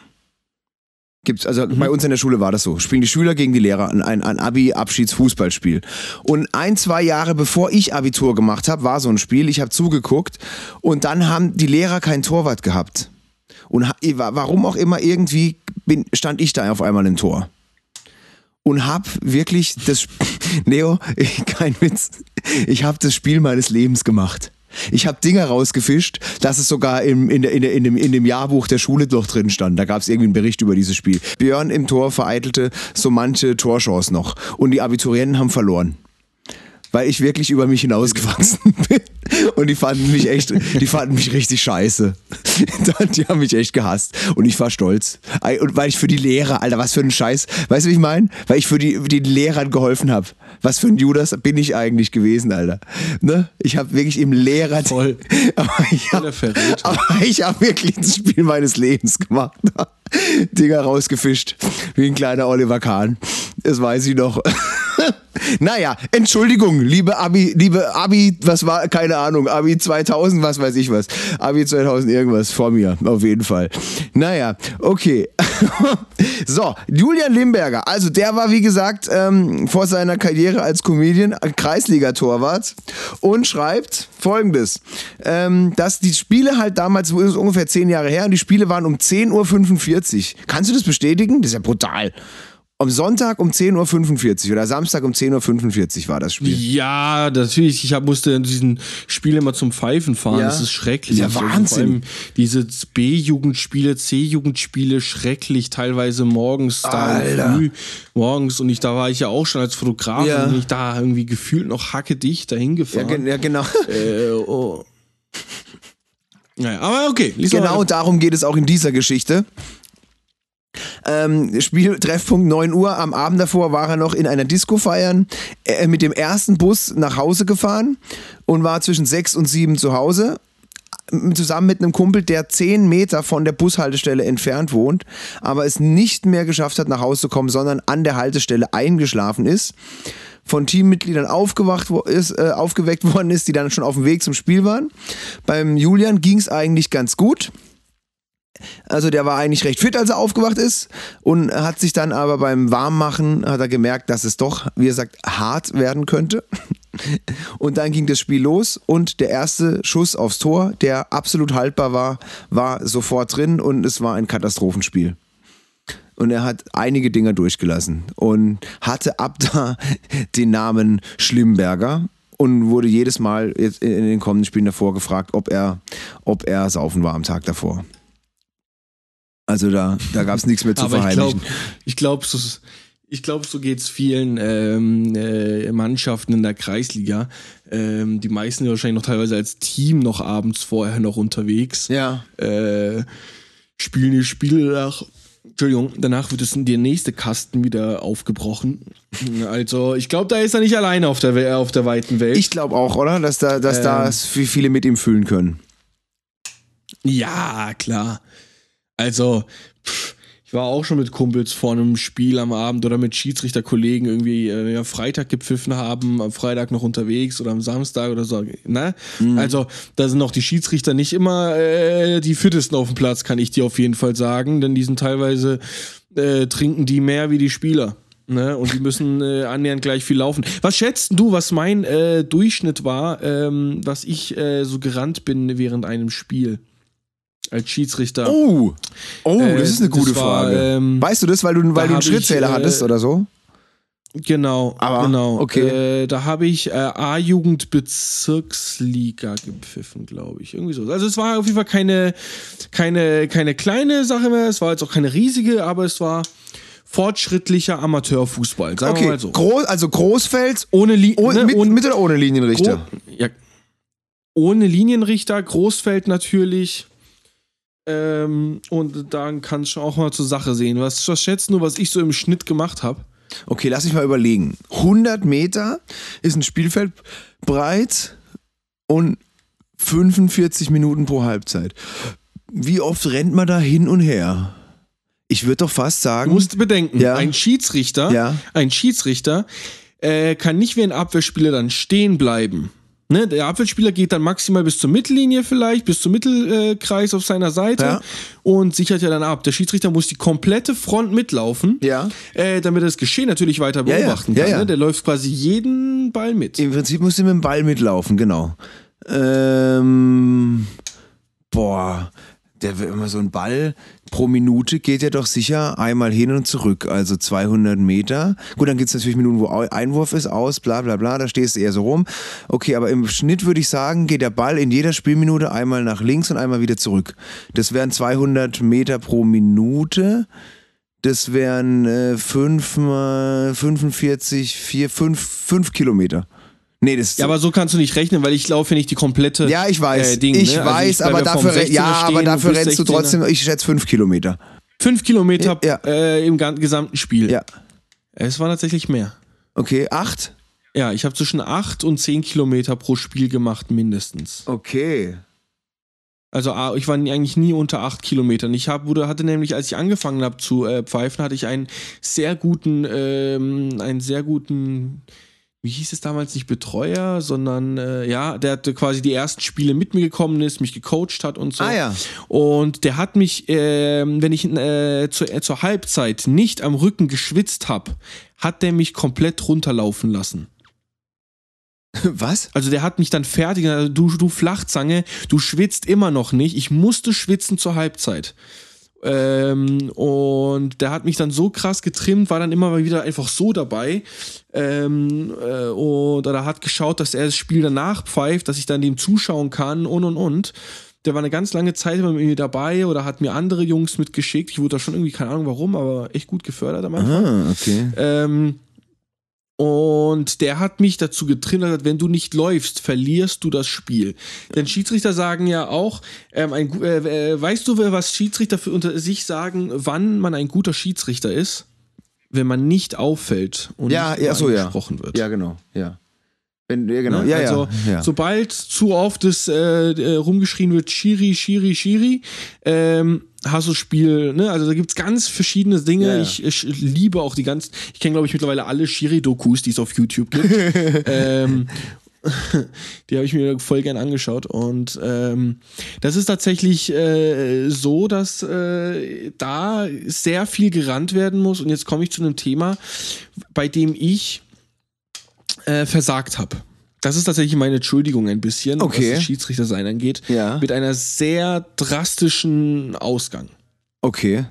Gibt's, also bei uns in der Schule war das so. Spielen die Schüler gegen die Lehrer ein, ein, ein Abi-Abschiedsfußballspiel. Und ein, zwei Jahre bevor ich Abitur gemacht habe, war so ein Spiel. Ich habe zugeguckt und dann haben die Lehrer keinen Torwart gehabt. Und warum auch immer irgendwie bin, stand ich da auf einmal im Tor und hab wirklich das ich- kein Witz, ich habe das Spiel meines Lebens gemacht. Ich habe Dinge rausgefischt, dass es sogar im, in, in, in, dem, in dem Jahrbuch der Schule doch drin stand. Da gab es irgendwie einen Bericht über dieses Spiel. Björn im Tor vereitelte so manche Torchance noch. Und die Abiturienten haben verloren weil ich wirklich über mich hinausgewachsen bin. Und die fanden mich echt, die fanden mich richtig scheiße. Die haben mich echt gehasst. Und ich war stolz. Und weil ich für die Lehrer, Alter, was für ein Scheiß. Weißt du, wie ich meine? Weil ich für die, den Lehrern geholfen habe. Was für ein Judas bin ich eigentlich gewesen, Alter. Ne? Ich habe wirklich im Lehrer. Voll. Aber ich habe hab wirklich das Spiel meines Lebens gemacht. Dinger rausgefischt. Wie ein kleiner Oliver Kahn. Das weiß ich noch. naja, Entschuldigung, liebe Abi, liebe Abi, was war, keine Ahnung, Abi 2000, was weiß ich was. Abi 2000 irgendwas vor mir, auf jeden Fall. Naja, okay. so, Julian Limberger, also der war wie gesagt ähm, vor seiner Karriere als Comedian Kreisliga-Torwart und schreibt folgendes, ähm, dass die Spiele halt damals, das ist ungefähr zehn Jahre her, und die Spiele waren um 10.45 Uhr. Kannst du das bestätigen? Das ist ja brutal. Am Sonntag um 10.45 Uhr oder Samstag um 10.45 Uhr war das Spiel. Ja, natürlich. Ich hab, musste diesen Spiel immer zum Pfeifen fahren. Ja. Das ist schrecklich. Ja, Wahnsinn. Also vor allem diese B-Jugendspiele, C-Jugendspiele, schrecklich. Teilweise morgens, da früh morgens. Und ich, da war ich ja auch schon als Fotograf ja. und ich da irgendwie gefühlt noch hacke dicht dahin gefahren. Ja, ja genau. Äh, oh. Naja, aber okay. Genau darum geht es auch in dieser Geschichte. Ähm, Spiel, Treffpunkt 9 Uhr. Am Abend davor war er noch in einer Disco feiern, äh, mit dem ersten Bus nach Hause gefahren und war zwischen 6 und 7 zu Hause. Zusammen mit einem Kumpel, der 10 Meter von der Bushaltestelle entfernt wohnt, aber es nicht mehr geschafft hat, nach Hause zu kommen, sondern an der Haltestelle eingeschlafen ist von Teammitgliedern aufgewacht ist, äh, aufgeweckt worden ist, die dann schon auf dem Weg zum Spiel waren. Beim Julian ging es eigentlich ganz gut. Also der war eigentlich recht fit, als er aufgewacht ist und hat sich dann aber beim Warmmachen hat er gemerkt, dass es doch, wie er sagt, hart werden könnte. Und dann ging das Spiel los und der erste Schuss aufs Tor, der absolut haltbar war, war sofort drin und es war ein Katastrophenspiel. Und er hat einige Dinger durchgelassen und hatte ab da den Namen Schlimmberger und wurde jedes Mal in den kommenden Spielen davor gefragt, ob er, ob er saufen war am Tag davor. Also da, da gab es nichts mehr zu Aber verheimlichen. Ich glaube, so, ich glaub, so geht es vielen ähm, äh, Mannschaften in der Kreisliga. Ähm, die meisten sind wahrscheinlich noch teilweise als Team noch abends vorher noch unterwegs. Ja. Äh, spielen die Spiele nach. Entschuldigung, danach wird es in der nächste Kasten wieder aufgebrochen. Also, ich glaube, da ist er nicht alleine auf der, auf der weiten Welt. Ich glaube auch, oder? Dass da, dass ähm, da viele mit ihm fühlen können. Ja, klar. Also, pff, ich war auch schon mit Kumpels vor einem Spiel am Abend oder mit Schiedsrichterkollegen irgendwie äh, ja, Freitag gepfiffen haben, am Freitag noch unterwegs oder am Samstag oder so. Ne? Mhm. Also, da sind auch die Schiedsrichter nicht immer äh, die fittesten auf dem Platz, kann ich dir auf jeden Fall sagen, denn die sind teilweise äh, trinken die mehr wie die Spieler. Ne? Und die müssen äh, annähernd gleich viel laufen. Was schätzt du, was mein äh, Durchschnitt war, ähm, was ich äh, so gerannt bin während einem Spiel? Als Schiedsrichter. Oh, oh äh, das ist eine gute war, Frage. Ähm, weißt du das, weil du, weil du einen Schrittzähler ich, äh, hattest oder so? Genau, Aber, genau. Okay. Äh, da habe ich äh, A-Jugend-Bezirksliga gepfiffen, glaube ich. Irgendwie so. Also es war auf jeden Fall keine, keine, keine kleine Sache mehr, es war jetzt auch keine riesige, aber es war fortschrittlicher Amateurfußball. Sagen okay. wir mal so. Groß, also Großfeld ohne, Li ohne, ne, mit, ohne, mit oder ohne Linienrichter? Gro ja, ohne Linienrichter, Großfeld natürlich. Ähm, und dann kannst du auch mal zur Sache sehen. Was, was schätzt du, was ich so im Schnitt gemacht habe? Okay, lass mich mal überlegen. 100 Meter ist ein Spielfeld breit und 45 Minuten pro Halbzeit. Wie oft rennt man da hin und her? Ich würde doch fast sagen. Du musst bedenken, ja. ein Schiedsrichter, ja. ein Schiedsrichter äh, kann nicht wie ein Abwehrspieler dann stehen bleiben. Ne, der Abwehrspieler geht dann maximal bis zur Mittellinie vielleicht, bis zum Mittelkreis auf seiner Seite ja. und sichert ja dann ab. Der Schiedsrichter muss die komplette Front mitlaufen, ja. äh, damit er das Geschehen natürlich weiter beobachten ja, kann. Ne? Der läuft quasi jeden Ball mit. Im Prinzip muss er mit dem Ball mitlaufen, genau. Ähm, boah, Der immer so ein Ball pro Minute geht ja doch sicher einmal hin und zurück, also 200 Meter. Gut, dann gibt es natürlich Minuten, wo Einwurf ist, aus, bla bla bla, da stehst du eher so rum. Okay, aber im Schnitt würde ich sagen, geht der Ball in jeder Spielminute einmal nach links und einmal wieder zurück. Das wären 200 Meter pro Minute. Das wären äh, 5 mal 45, 4, 5, 5 Kilometer. Nee, das Ja, aber so kannst du nicht rechnen, weil ich laufe nicht die komplette. ja, ich weiß. Äh, Ding, ich ne? Also weiß, bleib aber ja vom dafür, 16er ja, aber dafür rennst du 16er. trotzdem, ich schätze 5 Kilometer. Fünf Kilometer Ja. äh, im gesamten Spiel. Ja. Es war tatsächlich mehr. Okay, 8? Ja, ich habe zwischen acht und zehn Kilometer pro Spiel gemacht, mindestens. Okay. Also ah, ich war eigentlich nie unter acht Kilometern. Ich hab, wurde, hatte nämlich, als ich angefangen habe zu äh, pfeifen, hatte ich einen sehr guten, ähm, einen sehr guten, wie hieß es damals, nicht Betreuer, sondern äh, ja, der hatte quasi die ersten Spiele mit mir gekommen ist, mich gecoacht hat und so. Ah ja. Und der hat mich, ähm, wenn ich äh, zur, äh, zur Halbzeit nicht am Rücken geschwitzt habe, hat der mich komplett runterlaufen lassen. Was? Also der hat mich dann fertig, also du, du Flachzange, du schwitzt immer noch nicht. Ich musste schwitzen zur Halbzeit. Ähm, und der hat mich dann so krass getrimmt, war dann immer mal wieder einfach so dabei. Ähm, äh, und er hat geschaut, dass er das Spiel danach pfeift, dass ich dann dem zuschauen kann und und und. Der war eine ganz lange Zeit immer mit mir dabei oder hat mir andere Jungs mitgeschickt. Ich wurde da schon irgendwie, keine Ahnung warum, aber echt gut gefördert am Anfang. Ah, okay. Ähm, und der hat mich dazu gesagt, wenn du nicht läufst, verlierst du das Spiel. Denn Schiedsrichter sagen ja auch, ähm, ein, äh, äh, weißt du, was Schiedsrichter für unter sich sagen, wann man ein guter Schiedsrichter ist? Wenn man nicht auffällt und Ja, nicht ja, so, ja. gesprochen wird. Ja, genau, ja. Wenn, ja, genau. Ne? Ja, also, ja, ja. sobald zu oft es äh, äh, rumgeschrien wird, Shiri, Shiri, Shiri, ähm, hast du das Spiel, ne? Also da gibt's ganz verschiedene Dinge. Ja, ja. Ich, ich liebe auch die ganzen, ich kenne glaube ich mittlerweile alle Shiri-Dokus, die es auf YouTube gibt. ähm, die habe ich mir voll gern angeschaut. Und ähm, das ist tatsächlich äh, so, dass äh, da sehr viel gerannt werden muss. Und jetzt komme ich zu einem Thema, bei dem ich äh, versagt habe. Das ist tatsächlich meine Entschuldigung ein bisschen, Okay. was das Schiedsrichter sein angeht. Ja. Mit einer sehr drastischen Ausgang. Okay.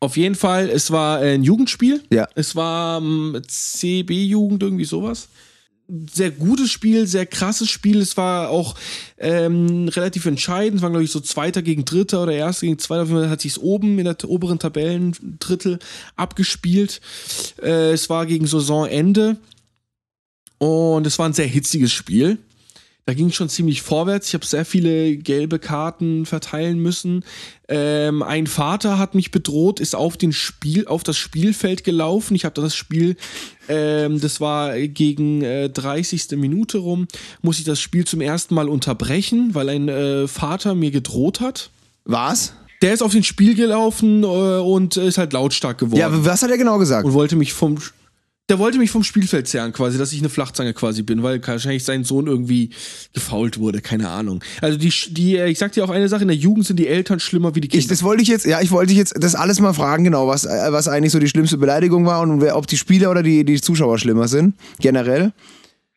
Auf jeden Fall, es war ein Jugendspiel. Ja. Es war ähm, CB-Jugend, irgendwie sowas. Sehr gutes Spiel, sehr krasses Spiel. Es war auch ähm, relativ entscheidend. Es war, glaube ich, so Zweiter gegen Dritter oder Erster gegen Zweiter. Auf jeden Fall hat sich oben in der oberen Tabellendrittel abgespielt. Äh, es war gegen Saisonende. Und es war ein sehr hitziges Spiel. Da ging es schon ziemlich vorwärts. Ich habe sehr viele gelbe Karten verteilen müssen. Ähm, ein Vater hat mich bedroht, ist auf den Spiel, auf das Spielfeld gelaufen. Ich habe das Spiel, ähm, das war gegen äh, 30. Minute rum, muss ich das Spiel zum ersten Mal unterbrechen, weil ein äh, Vater mir gedroht hat. Was? Der ist auf den Spiel gelaufen äh, und ist halt lautstark geworden Ja, was hat er genau gesagt? und wollte mich vom der wollte mich vom Spielfeld zerren, quasi, dass ich eine Flachzange quasi bin, weil wahrscheinlich sein Sohn irgendwie gefault wurde, keine Ahnung. Also die, die, äh, ich sag dir auch eine Sache, in der Jugend sind die Eltern schlimmer wie die Kinder. Ich, das wollte ich jetzt, ja, ich wollte dich jetzt das alles mal fragen, genau, was, äh, was eigentlich so die schlimmste Beleidigung war und wer, ob die Spieler oder die, die Zuschauer schlimmer sind, generell.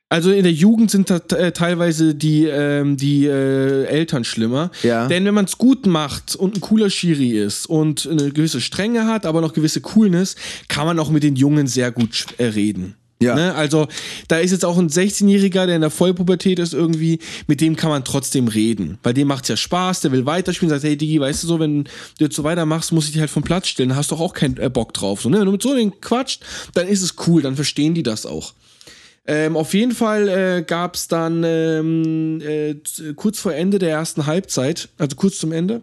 Also in der Jugend sind da äh, teilweise die, ähm, die äh, Eltern schlimmer. Ja. Denn wenn man es gut macht und ein cooler Schiri ist und eine gewisse Strenge hat, aber noch gewisse Coolness, kann man auch mit den Jungen sehr gut äh, reden. Ja. Ne? Also da ist jetzt auch ein 16-Jähriger, der in der Vollpubertät ist irgendwie, mit dem kann man trotzdem reden. Bei dem macht's ja Spaß, der will weiterspielen, sagt, hey Digi, weißt du so, wenn du jetzt so weitermachst, muss ich dich halt vom Platz stellen, hast du doch auch keinen äh, Bock drauf. So, ne? Wenn du mit so den quatscht, dann ist es cool, dann verstehen die das auch. Ähm, auf jeden Fall äh, gab es dann ähm, äh, kurz vor Ende der ersten Halbzeit, also kurz zum Ende,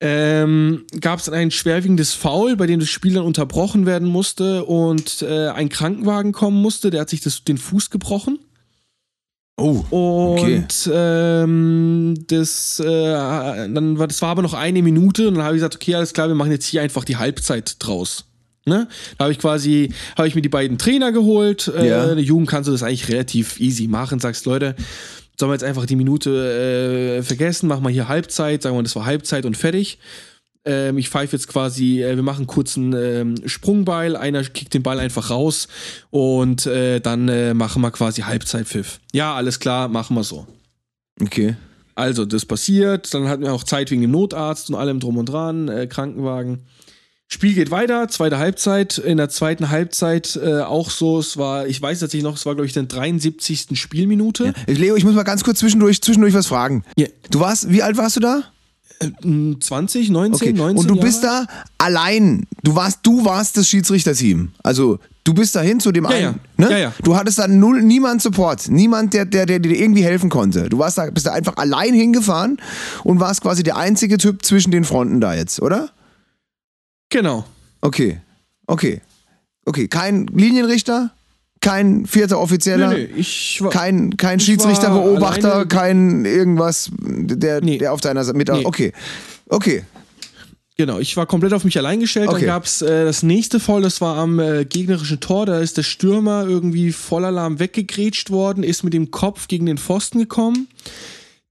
ähm, gab es dann ein schwerwiegendes Foul, bei dem das Spiel dann unterbrochen werden musste und äh, ein Krankenwagen kommen musste. Der hat sich das, den Fuß gebrochen. Oh. Und ähm, das, äh, dann war, das war aber noch eine Minute und dann habe ich gesagt, okay, alles klar, wir machen jetzt hier einfach die Halbzeit draus. Ne? Da habe ich quasi, habe ich mir die beiden Trainer geholt. Äh, Ja. In der Jugend kannst du das eigentlich relativ easy machen. Sagst, Leute, sollen wir jetzt einfach die Minute äh, vergessen, machen wir hier Halbzeit, sagen wir, das war Halbzeit und fertig. Ähm, ich pfeife jetzt quasi, äh, wir machen einen kurzen ähm, Sprungbeil, einer kickt den Ball einfach raus und äh, dann äh, machen wir quasi Halbzeitpfiff. Ja, alles klar, machen wir so. Okay. Also, das passiert. Dann hatten wir auch Zeit wegen dem Notarzt und allem drum und dran, äh, Krankenwagen. Spiel geht weiter, zweite Halbzeit. In der zweiten Halbzeit äh, auch so, es war, ich weiß tatsächlich noch, es war, glaube ich, in der 73. Spielminute. Leo, ich muss mal ganz kurz zwischendurch, zwischendurch was fragen. Ja. Du warst, wie alt warst du da? 20, 19, Okay. 19 Und du Jahre? bist da allein. Du warst, du warst das Schiedsrichterteam. Also du bist dahin zu dem Ja, einen. ja. Ne? Ja, ja. Du hattest da null, niemand Support, niemand, der, der, der dir irgendwie helfen konnte. Du warst da, bist da einfach allein hingefahren und warst quasi der einzige Typ zwischen den Fronten da jetzt, oder? Genau. Okay. Okay. Okay. Kein Linienrichter, kein vierter Offizieller. Nee, nee, ich war. Kein, kein Ich Schiedsrichter, war Beobachter, alleine- kein irgendwas, der, Nee. der auf deiner Seite mit. Okay. Okay. Genau, ich war komplett auf mich allein gestellt. Okay. Dann gab es äh, das nächste Foul, das war am äh, gegnerischen Tor. Da ist der Stürmer irgendwie voll Alarm weggegrätscht worden, ist mit dem Kopf gegen den Pfosten gekommen.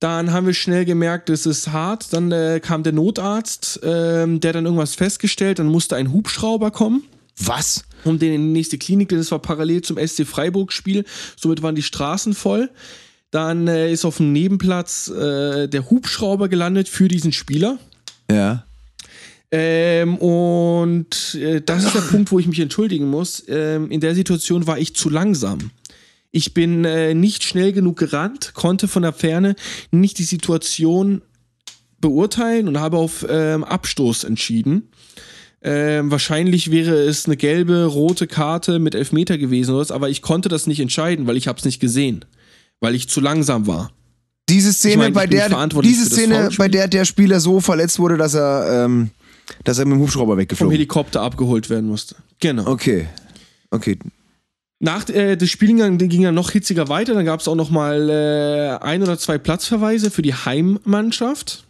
Dann haben wir schnell gemerkt, es ist hart. Dann äh, kam der Notarzt, ähm, der dann irgendwas festgestellt. Dann musste ein Hubschrauber kommen, Was? um den in die nächste Klinik. denn Das war parallel zum SC Freiburg-Spiel. Somit waren die Straßen voll. Dann äh, ist auf dem Nebenplatz äh, der Hubschrauber gelandet für diesen Spieler. Ja. Ähm, und äh, das ist der Punkt, wo ich mich entschuldigen muss. Ähm, in der Situation war ich zu langsam. Ich bin äh, nicht schnell genug gerannt, konnte von der Ferne nicht die Situation beurteilen und habe auf ähm, Abstoß entschieden. Ähm, wahrscheinlich wäre es eine gelbe, rote Karte mit Elfmeter gewesen, oder was, aber ich konnte das nicht entscheiden, weil ich habe es nicht gesehen, weil ich zu langsam war. Diese Szene, ich bei bin der diese Szene, bei der der Spieler so verletzt wurde, dass er, ähm, dass er mit dem Hubschrauber Vom weggeflogen. Helikopter abgeholt werden musste. Genau. Okay. Okay. Nach äh, das Spiel ging, ging dann noch hitziger weiter. Dann gab es auch noch mal äh, ein oder zwei Platzverweise für die Heimmannschaft.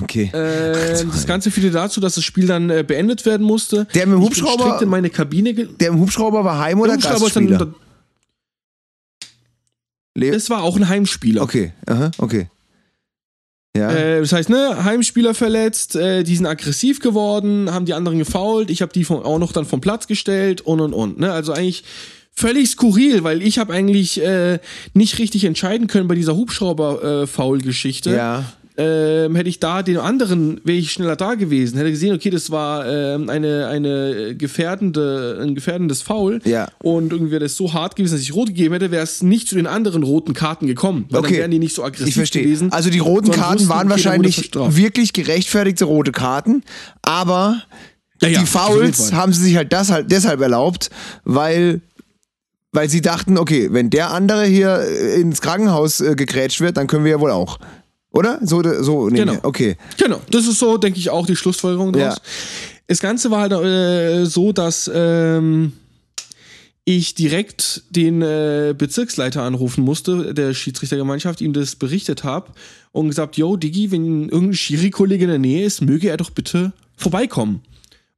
Okay. Äh, das Ganze führte dazu, dass das Spiel dann äh, beendet werden musste. Der bin Hubschrauber- in meine Kabine. Der im Hubschrauber war Heim- oder Der Hubschrauber ist Gastspieler? dann, Le- es war auch ein Heimspieler. okay. Aha. Okay. Ja. Äh, das heißt, ne, Heimspieler verletzt, äh, die sind aggressiv geworden, haben die anderen gefault, ich habe die vom, auch noch dann vom Platz gestellt und und und. Ne? Also eigentlich völlig skurril, weil ich habe eigentlich äh, nicht richtig entscheiden können bei dieser Hubschrauber-Foul-Geschichte. ja. Ähm, hätte ich da den anderen, wäre ich schneller da gewesen, hätte gesehen, okay, das war ähm, eine, eine gefährdende, ein gefährdendes Foul Ja. und irgendwie wäre das so hart gewesen, dass ich rot gegeben hätte, wäre es nicht zu den anderen roten Karten gekommen, weil Okay. dann wären die nicht so aggressiv Ich verstehe. gewesen. Also die roten Karten wussten, waren wahrscheinlich wirklich gerechtfertigte rote Karten, aber Ja, ja, die Fouls haben sie sich halt, das halt deshalb erlaubt, weil weil sie dachten, okay, wenn der andere hier äh, ins Krankenhaus äh, gegrätscht wird, dann können wir ja wohl auch. Oder? So, so nee, Genau. okay. Genau, das ist so, denke ich, auch die Schlussfolgerung Ja. draus. Das Ganze war halt äh, so, dass ähm, ich direkt den äh, Bezirksleiter anrufen musste, der Schiedsrichtergemeinschaft, ihm das berichtet habe und gesagt, yo, Digi, wenn irgendein Schiri-Kollege in der Nähe ist, möge er doch bitte vorbeikommen.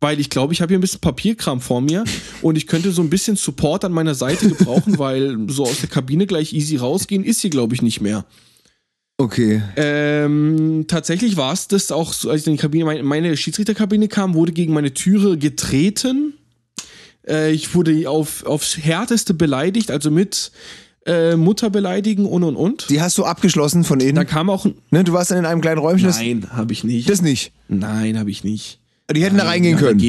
Weil ich glaube, ich habe hier ein bisschen Papierkram vor mir und ich könnte so ein bisschen Support an meiner Seite gebrauchen, weil so aus der Kabine gleich easy rausgehen ist hier, glaube ich, nicht mehr. Okay. Ähm, tatsächlich war es das auch so, als ich in die Kabine, meine, meine Schiedsrichterkabine kam, wurde gegen meine Türe getreten. Äh, ich wurde auf, aufs Härteste beleidigt, also mit äh, Mutter beleidigen und und und. Die hast du abgeschlossen von Da innen. kam auch. Ne, du warst dann in einem kleinen Räumchen. Nein, habe ich nicht. das nicht. Nein, habe ich nicht. Die hätten da reingehen können.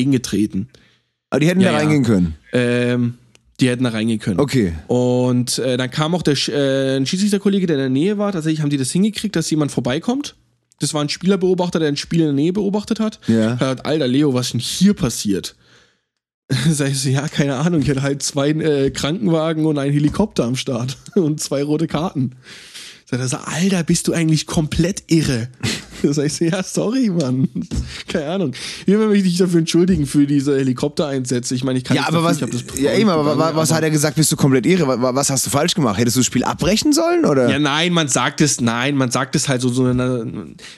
Aber die hätten Ja, da ja. reingehen können. Ähm, die hätten da reingehen können. Okay. Und äh, dann kam auch der äh, ein Schiedsrichterkollege, der in der Nähe war. Tatsächlich haben die das hingekriegt, dass jemand vorbeikommt. Das war ein Spielerbeobachter, der ein Spiel in der Nähe beobachtet hat. Ja. Er hat, Alter, Leo, was ist denn hier passiert? Sag ich so, ja, keine Ahnung. Ich hatte halt zwei äh, Krankenwagen und einen Helikopter am Start und zwei rote Karten. Sagt er so, Alter, bist du eigentlich komplett irre? Sag ich so, ja, sorry, Mann. Keine Ahnung. Ich will mich nicht dafür entschuldigen für diese Helikoptereinsätze. Ich meine, ich kann Ja, aber was, ich hab das ja eben, aber wa- was aber- hat er gesagt, bist du komplett irre? Wa- Was hast du falsch gemacht? Hättest du das Spiel abbrechen sollen, oder? Ja, nein, man sagt es, nein, man sagt es halt so, so eine,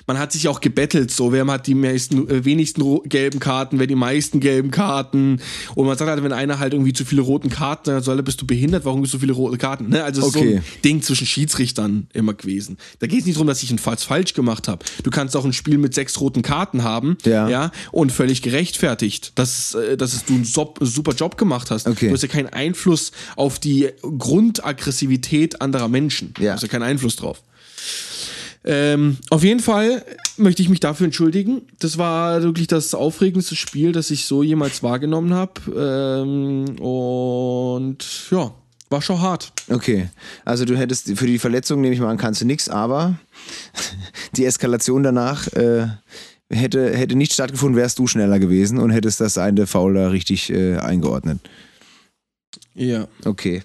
man hat sich auch gebettelt, so, wer hat die meisten, äh, wenigsten gelben Karten, wer die meisten gelben Karten. Und man sagt halt, wenn einer halt irgendwie zu viele roten Karten hat, soll bist du behindert, warum bist du so viele rote Karten? Ne? Also ist so Okay. ein Ding zwischen Schiedsrichtern immer gewesen. Da geht es nicht darum, dass ich einen Fall falsch gemacht habe. Du kannst auch ein Spiel mit sechs roten Karten haben, Ja. ja, und völlig gerechtfertigt, dass, äh, dass du einen super Job gemacht hast. Okay. Du hast ja keinen Einfluss auf die Grundaggressivität anderer Menschen. Ja. Du hast ja keinen Einfluss drauf. Ähm, auf jeden Fall möchte ich mich dafür entschuldigen. Das war wirklich das aufregendste Spiel, das ich so jemals wahrgenommen habe. Ähm, und ja, war schon hart. Okay, also du hättest für die Verletzung, nehme ich mal an, kannst du nichts, aber die Eskalation danach äh, hätte, hätte nicht stattgefunden, wärst du schneller gewesen und hättest das eine Foul da richtig äh, eingeordnet. Ja. Okay.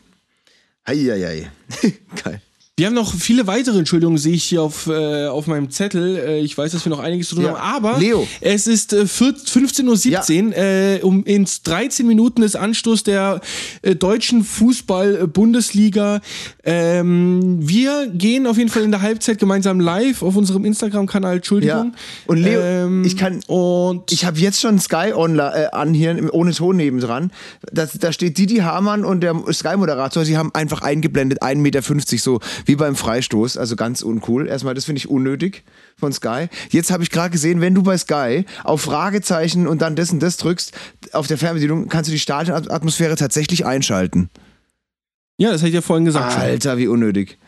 Eieiei. Geil. Wir haben noch viele weitere Entschuldigungen, sehe ich hier auf, äh, auf meinem Zettel. Äh, ich weiß, dass wir noch einiges zu tun Ja. haben, aber Leo. es ist äh, 15.17 Uhr. Äh, um ins 13 Minuten des Anstoß der äh, deutschen Fußball-Bundesliga. Ähm, wir gehen auf jeden Fall in der Halbzeit gemeinsam live auf unserem Instagram-Kanal. Entschuldigung. Ja. Und Leo, Ähm, ich kann- Und Ich habe jetzt schon Sky online, äh, an hier ohne Ton nebendran. Das, da steht Didi Hamann und der Sky-Moderator, sie haben einfach eingeblendet 1,50 Meter, so wie beim Freistoß. Also ganz uncool. Erstmal, das finde ich unnötig von Sky. Jetzt habe ich gerade gesehen, wenn du bei Sky auf Fragezeichen und dann das und das drückst, auf der Fernbedienung, kannst du die Stadionatmosphäre tatsächlich einschalten. ja, das hätte ich ja vorhin gesagt. schon. Alter, wie unnötig.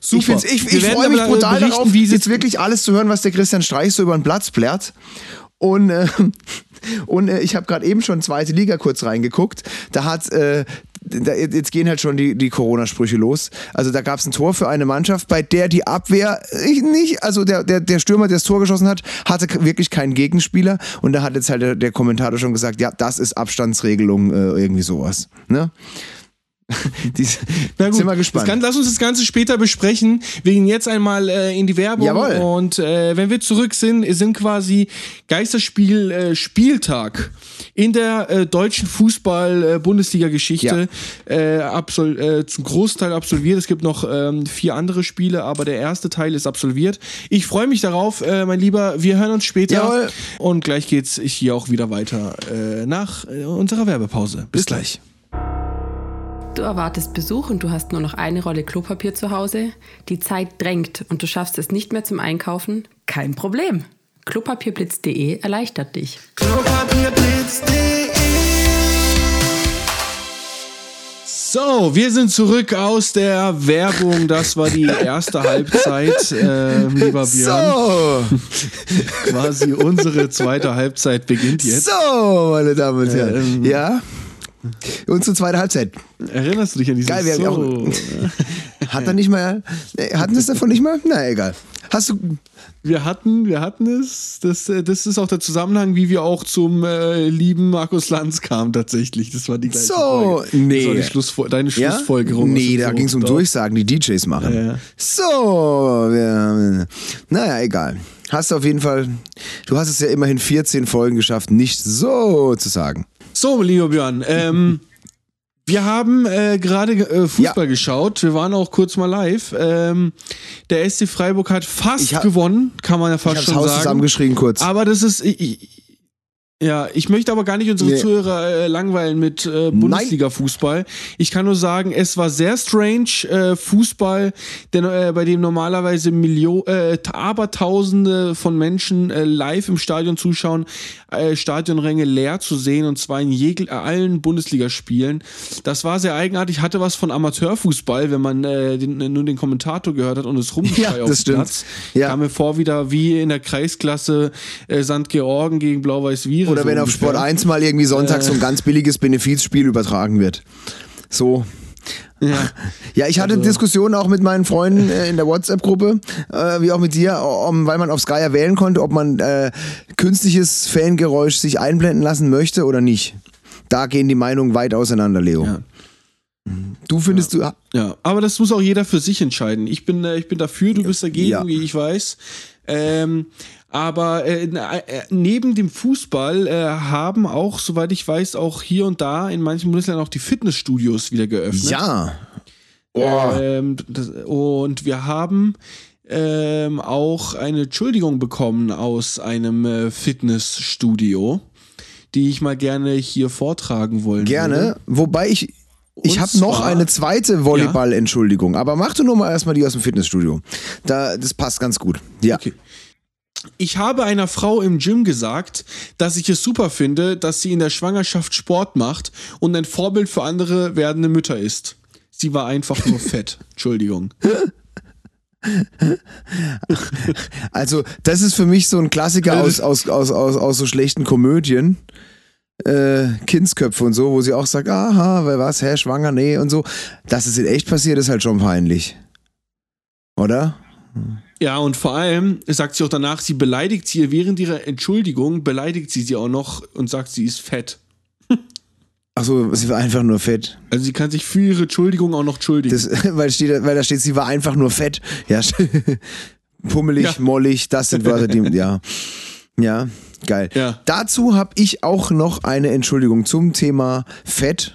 Super. Ich, find's- ich, ich freue mich brutal darauf, wie jetzt wirklich alles zu hören, was der Christian Streich so über den Platz plärt. Und, äh, und äh, ich habe gerade eben schon zweite Liga kurz reingeguckt. Da hat, äh, da, jetzt gehen halt schon die, die Corona-Sprüche los. Also da gab es ein Tor für eine Mannschaft, bei der die Abwehr ich nicht, also der, der, der Stürmer, der das Tor geschossen hat, hatte wirklich keinen Gegenspieler. Und da hat jetzt halt der, der Kommentator schon gesagt, ja, das ist Abstandsregelung, äh, irgendwie sowas. Ne? Die, Na gut, sind wir gespannt. Kann, lass uns das Ganze später besprechen. Wir gehen jetzt einmal äh, in die Werbung. Jawohl. Und äh, wenn wir zurück sind, sind quasi Geisterspiel äh, Spieltag in der äh, deutschen Fußball-Bundesliga-Geschichte äh, absol äh, zum Großteil absolviert. Es gibt noch ähm, vier andere Spiele, aber der erste Teil ist absolviert. Ich freue mich darauf, äh, mein Lieber. Wir hören uns später. Jawohl. Und gleich geht's hier auch wieder weiter äh, nach äh, unserer Werbepause. Bis gleich. Du erwartest Besuch und du hast nur noch eine Rolle Klopapier zu Hause. Die Zeit drängt und du schaffst es nicht mehr zum Einkaufen? Kein Problem. Klopapierblitz.de erleichtert dich. So, wir sind zurück aus der Werbung. Das war die erste Halbzeit, äh, lieber Björn. So, Quasi unsere zweite Halbzeit beginnt jetzt. so, meine Damen und Herren. Ähm. ja. Unsere zweite Halbzeit. Erinnerst du dich an dieses Geil, wir haben so? Hat er nicht mal. äh, Hatten das davon nicht mal? Na egal. Hast du. Wir hatten, wir hatten es. Das, äh, das ist auch der Zusammenhang, wie wir auch zum äh, lieben Markus Lanz kamen tatsächlich. Das war die gleiche So, Folge. nee. Das Schlussfol deine Ja? Schlussfolgerung. Nee, aus da ging es um Doch. Durchsagen, die DJs machen. Ja. So, wir, naja, egal. Hast du auf jeden Fall. Du hast es ja immerhin 14 Folgen geschafft, nicht so zu sagen. So, lieber Björn, ähm, wir haben äh, gerade äh, Fußball Ja. geschaut. Wir waren auch kurz mal live. Ähm, der SC Freiburg hat fast hab- gewonnen, kann man ja fast Ich schon Haus sagen. zusammengeschrien kurz. Aber das ist. Ich, ja, ich möchte aber gar nicht unsere Nee. Zuhörer äh, langweilen mit äh, Bundesliga-Fußball. Ich kann nur sagen, es war sehr strange äh, Fußball, denn, äh, bei dem normalerweise Millio äh, Abertausende von Menschen äh, live im Stadion zuschauen, äh, Stadionränge leer zu sehen und zwar in jegl äh, allen Bundesligaspielen. Das war sehr eigenartig, hatte was von Amateurfußball, wenn man äh, den, äh, nur den Kommentator gehört hat und es rumgeschrei Ja, auf das dem stimmt. Platz. Ja. Kam mir vor wieder wie in der Kreisklasse äh, St. Georgen gegen Blau-Weiß-Wiere. Oder so wenn auf ungefähr. Sport 1 mal irgendwie sonntags so Äh. ein ganz billiges Benefizspiel übertragen wird. So. Ja. Ja, ich hatte Also- Diskussionen auch mit meinen Freunden äh, in der WhatsApp-Gruppe, äh, wie auch mit dir, um, weil man auf Sky ja wählen konnte, ob man äh, künstliches Fangeräusch sich einblenden lassen möchte oder nicht. Da gehen die Meinungen weit auseinander, Leo. Ja. Du findest du. Ja, aber das muss auch jeder für sich entscheiden. Ich bin, äh, ich bin dafür, du bist dagegen, Ja. wie ich weiß. Ähm, aber äh, na- äh, neben dem Fußball äh, haben auch, soweit ich weiß, auch hier und da in manchen Bundesländern auch die Fitnessstudios wieder geöffnet. Ja. Oh. Ähm, das, und wir haben ähm, auch eine Entschuldigung bekommen aus einem äh, Fitnessstudio, die ich mal gerne hier vortragen wollen Gerne. würde. Wobei ich. Ich habe noch eine zweite Volleyball-Entschuldigung, aber mach du nur mal erstmal die aus dem Fitnessstudio. Da, das passt ganz gut. Ja. Okay. Ich habe einer Frau im Gym gesagt, dass ich es super finde, dass sie in der Schwangerschaft Sport macht und ein Vorbild für andere werdende Mütter ist. Sie war einfach nur fett. Entschuldigung. Also, das ist für mich so ein Klassiker aus, aus, aus, aus, aus so schlechten Komödien. Äh, Kindsköpfe und so, wo sie auch sagt, aha, wer was, hä, schwanger, nee und so. Dass es in echt passiert, ist halt schon peinlich. Oder? Ja, und vor allem sagt sie auch danach, sie beleidigt sie während ihrer Entschuldigung, beleidigt sie sie auch noch und sagt, sie ist fett. Achso, sie war einfach nur fett. Also sie kann sich für ihre Entschuldigung auch noch entschuldigen. Das, weil, steht, weil da steht, sie war einfach nur fett. Ja, pummelig, Ja. mollig, das sind Wörter, die, ja. Ja, geil. Ja. Dazu habe ich auch noch eine Entschuldigung zum Thema Fett.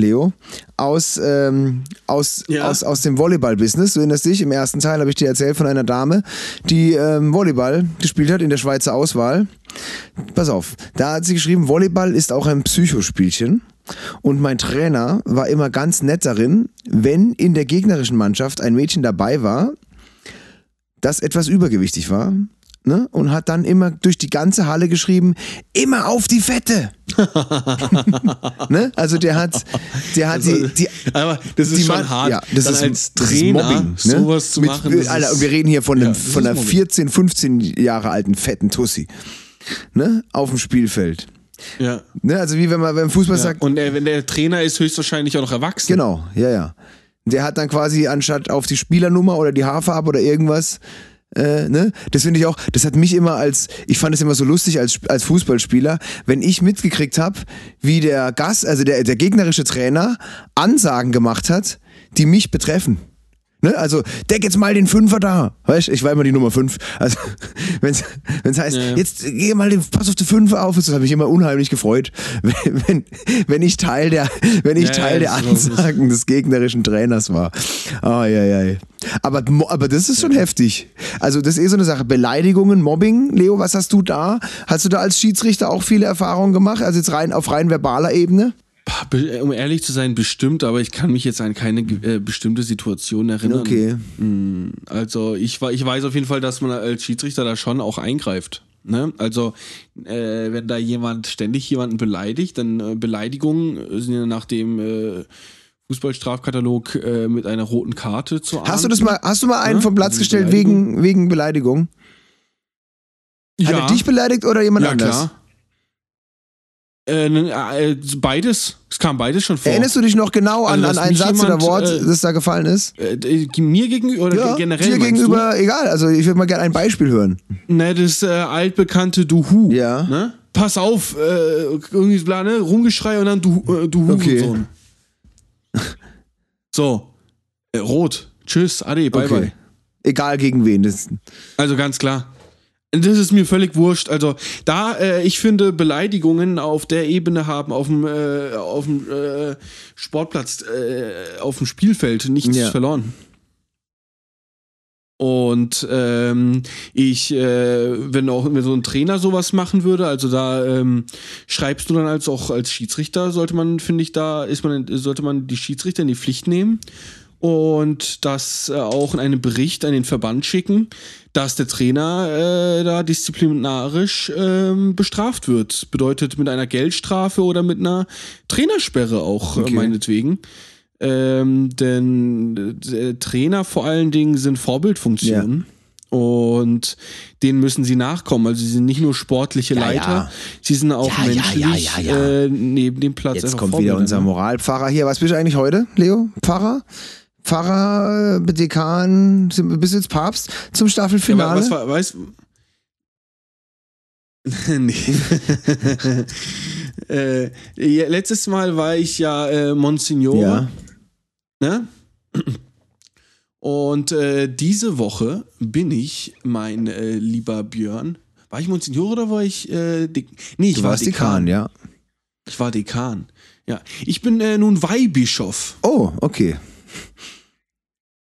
Leo, aus, ähm, aus, Ja. aus, aus dem Volleyball-Business. Du erinnerst dich, im ersten Teil habe ich dir erzählt von einer Dame, die ähm, Volleyball gespielt hat in der Schweizer Auswahl. Pass auf, da hat sie geschrieben, Volleyball ist auch ein Psychospielchen. Und mein Trainer war immer ganz nett darin, wenn in der gegnerischen Mannschaft ein Mädchen dabei war, das etwas übergewichtig war. Ne? Und hat dann immer durch die ganze Halle geschrieben, immer auf die Fette. ne? Also der hat, der hat Also, die, die, aber das ist die schon hart, Ja, das dann ist, als Trainer Mobbing, ne? sowas zu Mit, machen, Alter, wir reden hier von, Ja, einem, von einer Mobbing. 14, 15 Jahre alten fetten Tussi. Ne? Auf dem Spielfeld. ja. Ne? Also wie wenn man beim Fußball ja. sagt, Und wenn der Trainer ist höchstwahrscheinlich auch noch erwachsen. Genau, ja, ja. Der hat dann quasi anstatt auf die Spielernummer oder die Haarfarbe oder irgendwas, äh, ne? Das finde ich auch, das hat mich immer als, ich fand es immer so lustig als, als Fußballspieler, wenn ich mitgekriegt habe, wie der Gast, also der, der gegnerische Trainer Ansagen gemacht hat, die mich betreffen. Ne? Also, deck jetzt mal den Fünfer da. Weißt du, ich war immer die Nummer fünf. Also, wenn es heißt, Ja, ja. jetzt geh mal den, pass auf die Fünfer auf, das habe ich immer unheimlich gefreut, wenn, wenn, wenn ich Teil der, wenn ich Ja, Teil der Ansagen des gegnerischen Trainers war. Oh, ja, ja. Aber, aber das ist schon heftig. Also, das ist eh so eine Sache. Beleidigungen, Mobbing. Leo, was hast du da? Hast du da als Schiedsrichter auch viele Erfahrungen gemacht? Also jetzt rein auf rein verbaler Ebene? Um ehrlich zu sein, bestimmt, aber ich kann mich jetzt an keine äh, bestimmte Situation erinnern. Okay. Mm, Also ich, ich weiß auf jeden Fall, dass man als Schiedsrichter da schon auch eingreift. Ne? Also äh, wenn da jemand ständig jemanden beleidigt, dann äh, Beleidigungen sind ja nach dem äh, Fußballstrafkatalog äh, mit einer roten Karte zu Hast du ahnden. das mal, hast du mal einen Ja, vom Platz also gestellt wegen, wegen Beleidigung? Hat Ja, er dich beleidigt oder jemand ja anders? klar. Äh, ne, äh, beides, es kam beides schon vor. Erinnerst du dich noch genau an, Also, an einen Satz oder jemand, Wort, äh, das da gefallen ist? äh, äh, mir gegenüber oder Ja, generell? dir gegenüber, egal. Also ich würde mal gerne ein Beispiel hören. Du? Ne, das äh, altbekannte Duhu. Ja. Ne? Pass auf, äh, irgendwie so bla, ne? Rumgeschrei und dann du, äh, du Okay. So, rot. Tschüss, ade, bye Okay. bye. Egal gegen wen. Das, Also ganz klar. Das ist mir völlig wurscht. Also da, äh, ich finde, Beleidigungen auf der Ebene haben auf dem, äh, auf dem äh, Sportplatz, äh, auf dem Spielfeld nichts Ja. verloren. Und ähm, ich, äh, wenn auch wenn so ein Trainer sowas machen würde, also da ähm, schreibst du dann als auch als Schiedsrichter sollte man, finde ich, da ist man, sollte man die Schiedsrichter in die Pflicht nehmen und das äh, auch in einem Bericht an den Verband schicken, dass der Trainer äh, da disziplinarisch ähm, bestraft wird. Bedeutet mit einer Geldstrafe oder mit einer Trainersperre auch, Okay. äh, meinetwegen. Ähm, denn äh, Trainer vor allen Dingen sind Vorbildfunktionen. Und denen müssen sie nachkommen. Also sie sind nicht nur sportliche Ja, Leiter, ja. sie sind auch Ja, menschlich. Äh, neben dem Platz. jetzt kommt wieder Vorbilder, unser ne? Moralpfarrer hier. Was bist du eigentlich heute, Leo? Pfarrer? Pfarrer, äh, Dekan, du jetzt Papst zum Ja, Staffelfinale? aber was war, weißt nee. äh, ja, letztes Mal war ich ja äh, Monsignore. ja. Ne? Und äh, diese Woche bin ich, mein äh, lieber Björn. War ich Monsignore oder war ich äh, De Nee, ich Du war warst Dekan. Dekan, ja. Ich war Dekan. Ja. Ich bin äh, nun Weihbischof. Oh, okay.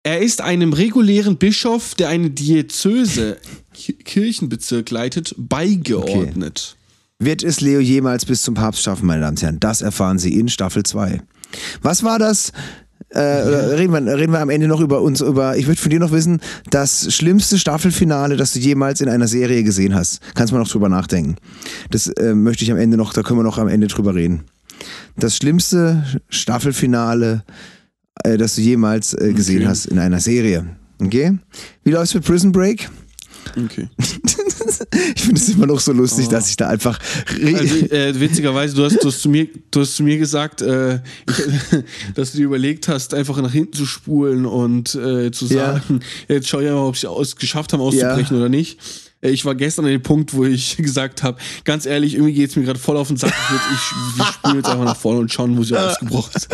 Er ist einem regulären Bischof, der eine Diözese Ki- Kirchenbezirk leitet, beigeordnet. Wird es Leo jemals bis zum Papst schaffen, meine Damen und Herren? Das erfahren Sie in Staffel 2. Was war das? Äh, reden, wir, reden wir am Ende noch über uns, über, ich würde von dir noch wissen, das schlimmste Staffelfinale, das du jemals in einer Serie gesehen hast. Kannst mal noch drüber nachdenken. Das äh, möchte ich am Ende noch, da können wir noch am Ende drüber reden. Das schlimmste Staffelfinale, äh, das du jemals äh, gesehen Okay. hast in einer Serie. Okay? Wie läuft's mit Prison Break? Okay. Ich finde es immer noch so lustig, dass ich da einfach. Also äh, witzigerweise, du hast, du, hast zu mir, du hast zu mir gesagt, äh, ich, dass du dir überlegt hast, einfach nach hinten zu spulen und äh, zu Ja. sagen, jetzt schau ja mal, ob sie es geschafft haben auszubrechen oder nicht. Äh, Ich war gestern an dem Punkt, wo ich gesagt habe, ganz ehrlich, irgendwie geht es mir gerade voll auf den Sack. Ich, ich wir spulen jetzt einfach nach vorne und schauen, wo sie ausgebrochen sind.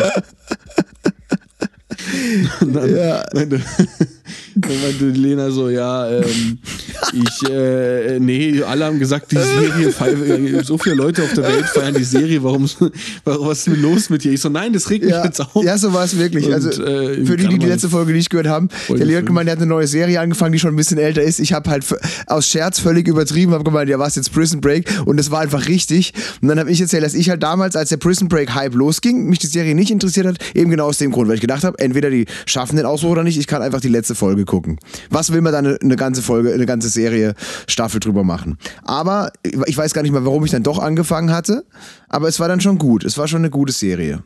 Und dann, Ja. meinte, dann meinte Lena so, ja, ähm, ich, äh, nee, alle haben gesagt, die Serie, feiern- so viele Leute auf der Welt feiern die Serie, warum, warum was ist denn los mit dir? Ich so, nein, das regt mich Ja, jetzt auf. ja, so war es wirklich. Und, also, äh, für die, die die letzte Folge nicht gehört haben, der Leo hat fünf. gemeint, der hat eine neue Serie angefangen, die schon ein bisschen älter ist. Ich habe halt aus Scherz völlig übertrieben, habe gemeint, ja, was jetzt Prison Break? Und das war einfach richtig. Und dann habe ich erzählt, dass ich halt damals, als der Prison Break Hype losging, mich die Serie nicht interessiert hat, eben genau aus dem Grund, weil ich gedacht habe, entweder die schaffen den Ausbruch oder nicht, ich kann einfach die letzte Folge gucken. Was will man da eine, eine ganze Folge, eine ganze Serie, Staffel drüber machen? Aber ich weiß gar nicht mehr, warum ich dann doch angefangen hatte, aber es war dann schon gut. Es war schon eine gute Serie.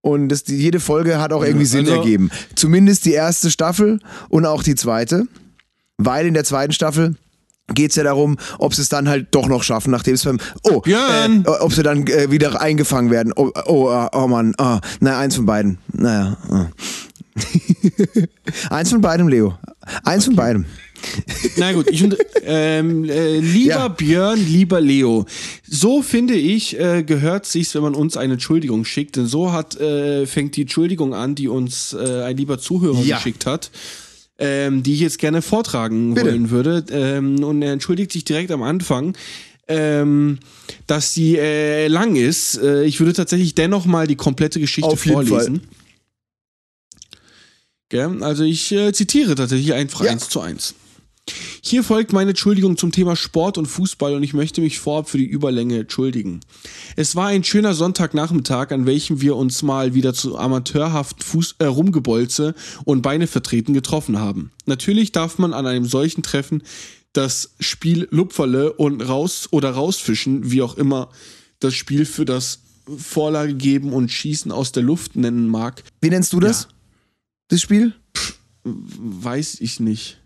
Und das, jede Folge hat auch irgendwie Sinn also- ergeben. Zumindest die erste Staffel und auch die zweite. Weil in der zweiten Staffel geht es ja darum, ob sie es dann halt doch noch schaffen, nachdem es beim. Oh! Äh, ob sie dann äh, wieder eingefangen werden. Oh, oh, äh, oh Mann. Oh, na, eins von beiden. Naja. Oh. eins von beidem, Leo. Eins von beidem. Na gut, ich ähm, äh, lieber Ja. Björn, lieber Leo. So finde ich, äh, gehört sich's, wenn man uns eine Entschuldigung schickt. Denn so hat, äh, fängt die Entschuldigung an, die uns äh, ein lieber Zuhörer Ja. geschickt hat. Ähm, die ich jetzt gerne vortragen Bitte. wollen würde. Ähm, und er entschuldigt sich direkt am Anfang, ähm, dass sie äh, lang ist. Äh, ich würde tatsächlich dennoch mal die komplette Geschichte Auf vorlesen. Gell? Also ich äh, zitiere tatsächlich einfach Ja. eins zu eins. Hier folgt meine Entschuldigung zum Thema Sport und Fußball und ich möchte mich vorab für die Überlänge entschuldigen. Es war ein schöner Sonntagnachmittag, an welchem wir uns mal wieder zu amateurhaften Fuß äh, Rumgebolze und Beine vertreten getroffen haben. Natürlich darf man an einem solchen Treffen das Spiel Lupferle und raus oder rausfischen, wie auch immer das Spiel für das Vorlage geben und Schießen aus der Luft nennen mag, Wie nennst du das? Ja. Das Spiel? weiß ich nicht.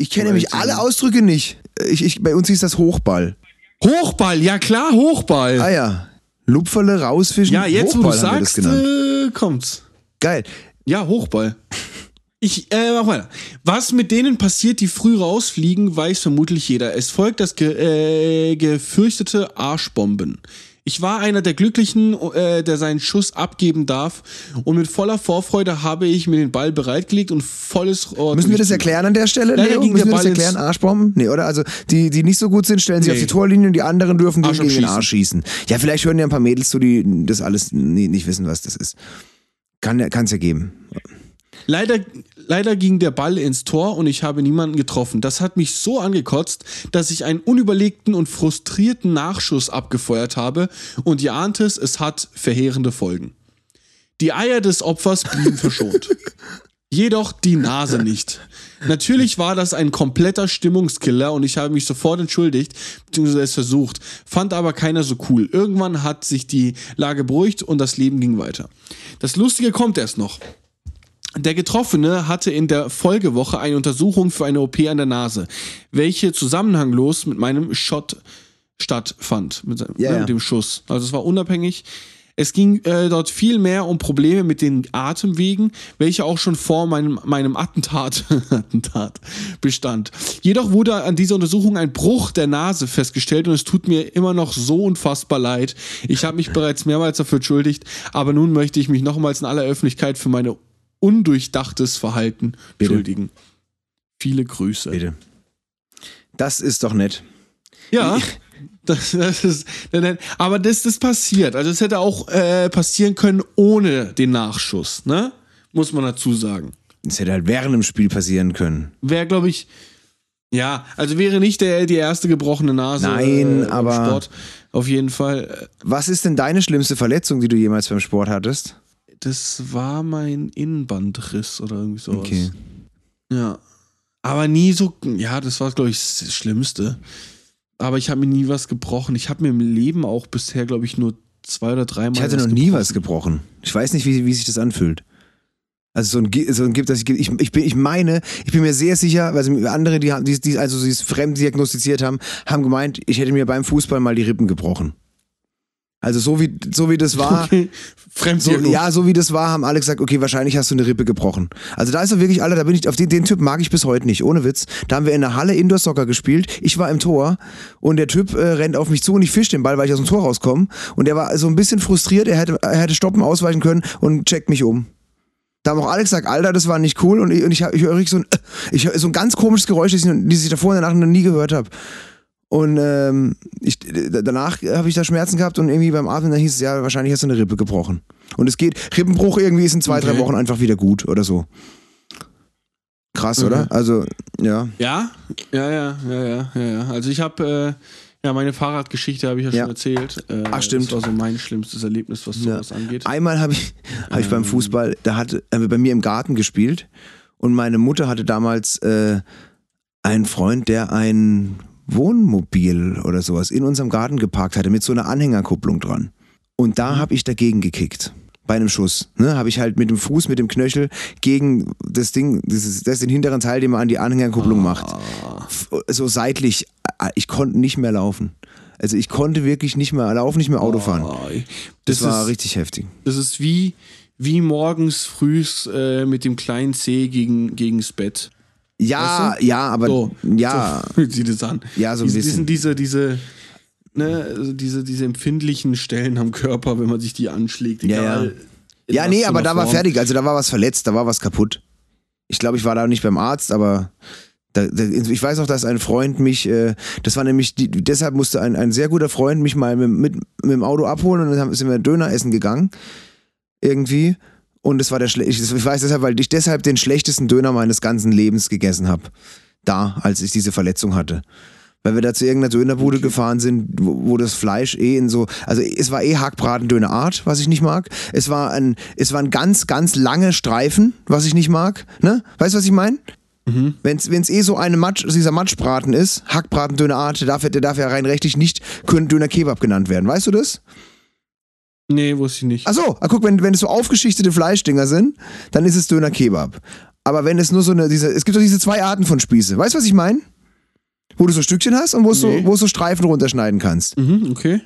Ich kenne nämlich ich alle. Ausdrücke nicht. Ich, ich, bei uns hieß das Hochball. Hochball, ja klar, Hochball. Ah ja. Lupferle, rausfischen. Ja, jetzt wo du Hochball wir das sagst, äh, kommt's. Geil. Ja, Hochball. Ich äh, mach weiter. Was mit denen passiert, die früh rausfliegen, weiß vermutlich jeder. Es folgt das ge äh, gefürchtete Arschbomben. Ich war einer der Glücklichen, äh, der seinen Schuss abgeben darf. Und mit voller Vorfreude habe ich mir den Ball bereitgelegt und volles Rohr Müssen wir das erklären an der Stelle, Leider Leo? ging Müssen der wir das Ball erklären? ins- Arschbomben? Nee, oder? Also die, die nicht so gut sind, stellen sich Nee. auf die Torlinie und die anderen dürfen Arsch gegen den. Arsch schießen. Ja, vielleicht hören ja ein paar Mädels zu, die das alles nicht wissen, was das ist. Kann kann's ja geben. Leider, leider ging der Ball ins Tor und ich habe niemanden getroffen. Das hat mich so angekotzt, dass ich einen unüberlegten und frustrierten Nachschuss abgefeuert habe und ihr ahnt es, es hat verheerende Folgen. Die Eier des Opfers blieben verschont. Jedoch die Nase nicht. Natürlich war das ein kompletter Stimmungskiller und ich habe mich sofort entschuldigt, beziehungsweise es versucht, fand aber keiner so cool. Irgendwann hat sich die Lage beruhigt und das Leben ging weiter. Das Lustige kommt erst noch. Der Getroffene hatte in der Folgewoche eine Untersuchung für eine OP an der Nase, welche zusammenhanglos mit meinem Shot stattfand, mit, seinem- Ja, ne, ja. mit dem Schuss. Also es war unabhängig. Es ging äh, dort viel mehr um Probleme mit den Atemwegen, welche auch schon vor meinem, meinem Attentat, Attentat bestand. Jedoch wurde an dieser Untersuchung ein Bruch der Nase festgestellt und es tut mir immer noch so unfassbar leid. Ich habe mich bereits mehrmals dafür entschuldigt, aber nun möchte ich mich nochmals in aller Öffentlichkeit für meine undurchdachtes Verhalten Bitte. entschuldigen. Viele Grüße. Bitte. Das ist doch nett. Ja, das, das ist, aber das, das passiert. Also es hätte auch äh, passieren können ohne den Nachschuss, ne? Muss man dazu sagen. Das hätte halt während dem Spiel passieren können. Wäre, glaube ich, ja, also wäre nicht der, die erste gebrochene Nase Nein, äh, aber- Sport. Auf jeden Fall. äh, Was ist denn deine schlimmste Verletzung, die du jemals beim Sport hattest? Das war mein Innenbandriss oder irgendwie sowas. Okay. Ja. Aber nie so, ja, das war, glaube ich, das Schlimmste. Aber ich habe mir nie was gebrochen. Ich habe mir im Leben auch bisher, glaube ich, nur zwei oder dreimal. Ich hatte noch nie gebrochen. was gebrochen. Ich weiß nicht, wie, wie sich das anfühlt. Also so ein, so ein Gift, dass ich, ich, ich, bin, ich meine, ich bin mir sehr sicher, weil sie- andere, die, haben- die, die also sie es fremd diagnostiziert haben, haben gemeint, ich hätte mir beim Fußball mal die Rippen gebrochen. Also so wie, so wie das war, so, Fremddiagnose. ja, so wie das war, haben alle gesagt, okay, wahrscheinlich hast du eine Rippe gebrochen. Also da ist er wirklich, Alter, da bin ich, auf den, den Typ mag ich bis heute nicht, ohne Witz. Da haben wir in der Halle Indoor-Soccer gespielt, ich war im Tor und der Typ äh, rennt auf mich zu und ich fisch den Ball, weil ich aus dem Tor rauskomme und der war so ein bisschen frustriert, er hätte, er hätte stoppen, ausweichen können und checkt mich um. Da haben auch alle gesagt, Alter, das war nicht cool und ich, und ich, ich höre so ein, äh, ich hör so ein ganz komisches Geräusch, das ich, das ich davor und danach noch nie gehört habe. Und ähm, ich, danach habe ich da Schmerzen gehabt und irgendwie beim Atmen, dann hieß es, ja, wahrscheinlich hast du eine Rippe gebrochen. Und es geht, Rippenbruch irgendwie ist in zwei, drei Okay. Wochen einfach wieder gut oder so. Krass, Mhm. oder? Also, ja. Ja, ja, ja, ja, ja, ja, ja. Also ich habe, äh, ja, meine Fahrradgeschichte habe ich ja, Ja. schon erzählt. Äh, Ach, stimmt. Das war so mein schlimmstes Erlebnis, was Ja. sowas angeht. Einmal habe ich, hab ich Ähm. beim Fußball, da hatte, haben wir bei mir im Garten gespielt und meine Mutter hatte damals äh, einen Freund, der ein Wohnmobil oder sowas in unserem Garten geparkt hatte mit so einer Anhängerkupplung dran. Und da habe ich dagegen gekickt. Bei einem Schuss. Ne, habe ich halt mit dem Fuß, mit dem Knöchel gegen das Ding, dieses, das ist den hinteren Teil, den man an die Anhängerkupplung macht. F- So seitlich. äh, Ich konnte nicht mehr laufen. Also ich konnte wirklich nicht mehr laufen, nicht mehr Auto fahren. Oh, Das, das, war ist, richtig heftig. das ist wie, wie morgens frühs äh, mit dem kleinen C gegen, gegens Bett. Ja, Weißt ja, aber So, ja, so fühlt sich das an. Ja, so ein diese, bisschen. Diese, diese, ne, also diese, diese empfindlichen Stellen am Körper, wenn man sich die anschlägt. Ja, Egal, ja. ja, was nee, aber da war Form. fertig. Also da war was verletzt, da war was kaputt. Ich glaube, ich war da nicht beim Arzt, aber da, da, ich weiß auch, dass ein Freund mich, äh, das war nämlich, die, deshalb musste ein, ein sehr guter Freund mich mal mit, mit, mit dem Auto abholen und dann sind wir Döner essen gegangen. Irgendwie. Und das war der schle- ich, weiß deshalb, weil ich deshalb den schlechtesten Döner meines ganzen Lebens gegessen habe. Da, als ich diese Verletzung hatte. Weil wir da zu irgendeiner Dönerbude gefahren sind, wo, wo das Fleisch eh in so, also es war eh Hackbraten Art, was ich nicht mag. Es war ein, es waren ganz, ganz lange Streifen, was ich nicht mag. Ne? Weißt du, was ich meine? Wenn es eh so eine Matsch, dieser Matschbraten ist, Hackbraten Döner Art, der darf, der darf ja rein rechtlich nicht Döner Kebab genannt werden. Weißt du das? Nee, wusste ich nicht. Ach so, ah, guck, wenn, wenn es so aufgeschichtete Fleischdinger sind, dann ist es Döner Kebab. Aber wenn es nur so eine, diese, es gibt doch diese zwei Arten von Spieße. Weißt du, was ich meine? Wo du so Stückchen hast und wo es Nee. so, wo so Streifen runterschneiden kannst. Mhm, okay.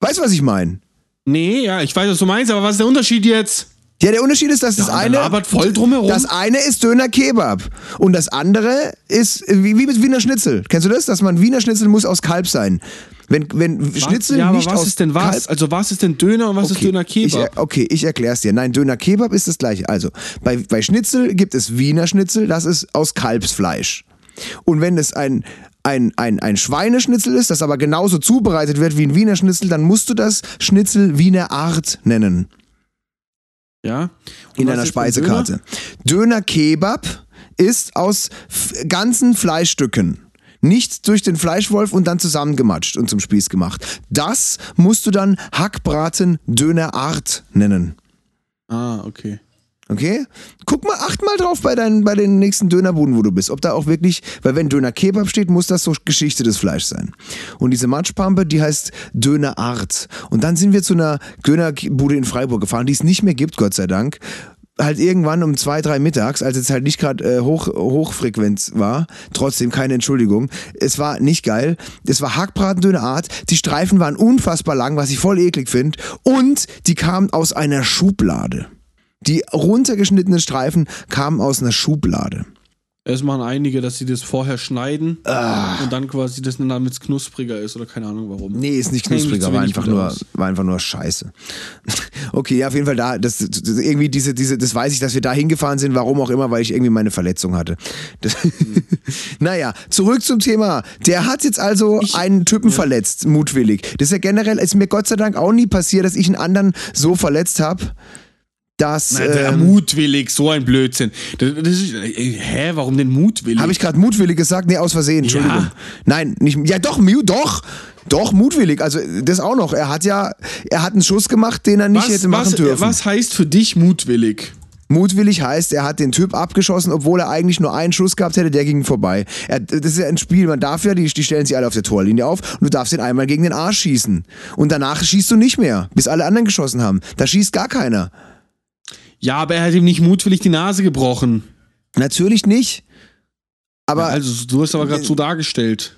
Weißt du, was ich meine? Nee, ja, ich weiß, was du meinst, aber was ist der Unterschied jetzt? Ja, der Unterschied ist, dass das Ja, eine. der labert voll drumherum. Das eine ist Döner Kebab. Und das andere ist wie, wie mit Wiener Schnitzel. Kennst du das? Dass man Wiener Schnitzel muss aus Kalb sein. Wenn, wenn Schnitzel ja, aber nicht was aus ist denn was? Kalb Also was ist denn Döner und was ist Döner Ich, Kebab? er- okay, ich erklär's dir. Nein, Döner Kebab ist das gleiche. Also, bei, bei Schnitzel gibt es Wiener Schnitzel, das ist aus Kalbsfleisch. Und wenn es ein, ein, ein, ein Schweineschnitzel ist, das aber genauso zubereitet wird wie ein Wiener Schnitzel, dann musst du das Schnitzel Wiener Art nennen ja. Und in was denn Speisekarte. Döner Kebab ist aus ganzen Fleischstücken. Nicht durch den Fleischwolf und dann zusammengematscht und zum Spieß gemacht. Das musst du dann Hackbraten Döner Art nennen. Ah, okay. Okay? Guck mal, acht mal drauf bei, deinen, bei den nächsten Dönerbuden, wo du bist. Ob da auch wirklich, weil wenn Döner Kebab steht, muss das so geschichtetes Fleisch sein. Und diese Matschpampe, die heißt Döner Art. Und dann sind wir zu einer Dönerbude in Freiburg gefahren, die es nicht mehr gibt, Gott sei Dank. Halt irgendwann um zwei, drei mittags, als es halt nicht gerade äh, hoch, Hochfrequenz war, trotzdem keine Entschuldigung. Es war nicht geil. Es war Hackbraten Döner Art. Die Streifen waren unfassbar lang, was ich voll eklig finde. Und die kamen aus einer Schublade. Die runtergeschnittenen Streifen kamen aus einer Schublade. Es machen einige, dass sie das vorher schneiden Ah. und dann quasi das dann, damit knuspriger ist oder keine Ahnung warum. Nee, ist nicht ich knuspriger, war einfach, nur, aus. war einfach nur scheiße. Okay, ja, auf jeden Fall da, das, das, irgendwie diese, diese, das weiß ich, dass wir da hingefahren sind, warum auch immer, weil ich irgendwie meine Verletzung hatte. Das, naja, zurück zum Thema. Der hat jetzt also einen Typen verletzt, mutwillig. Das ist ja generell, ist mir Gott sei Dank auch nie passiert, dass ich einen anderen so verletzt habe, dass. Na, der ähm, mutwillig, so ein Blödsinn. Das, das ist, äh, hä, warum denn mutwillig? Habe ich gerade mutwillig gesagt? Nee, aus Versehen, Entschuldigung. Ja. Nein, nicht. Ja, doch, mu- doch. Doch, mutwillig. Also, das auch noch. Er hat ja, er hat einen Schuss gemacht, den er nicht was, hätte machen was, dürfen. was heißt für dich mutwillig? Mutwillig heißt, er hat den Typ abgeschossen, obwohl er eigentlich nur einen Schuss gehabt hätte, der ging vorbei. Er, das ist ja ein Spiel, man darf ja, die, die stellen sich alle auf der Torlinie auf und du darfst den einmal gegen den Arsch schießen. Und danach schießt du nicht mehr, bis alle anderen geschossen haben. Da schießt gar keiner. Ja, aber er hat ihm nicht mutwillig die Nase gebrochen. Natürlich nicht. Aber also, du hast aber gerade so dargestellt.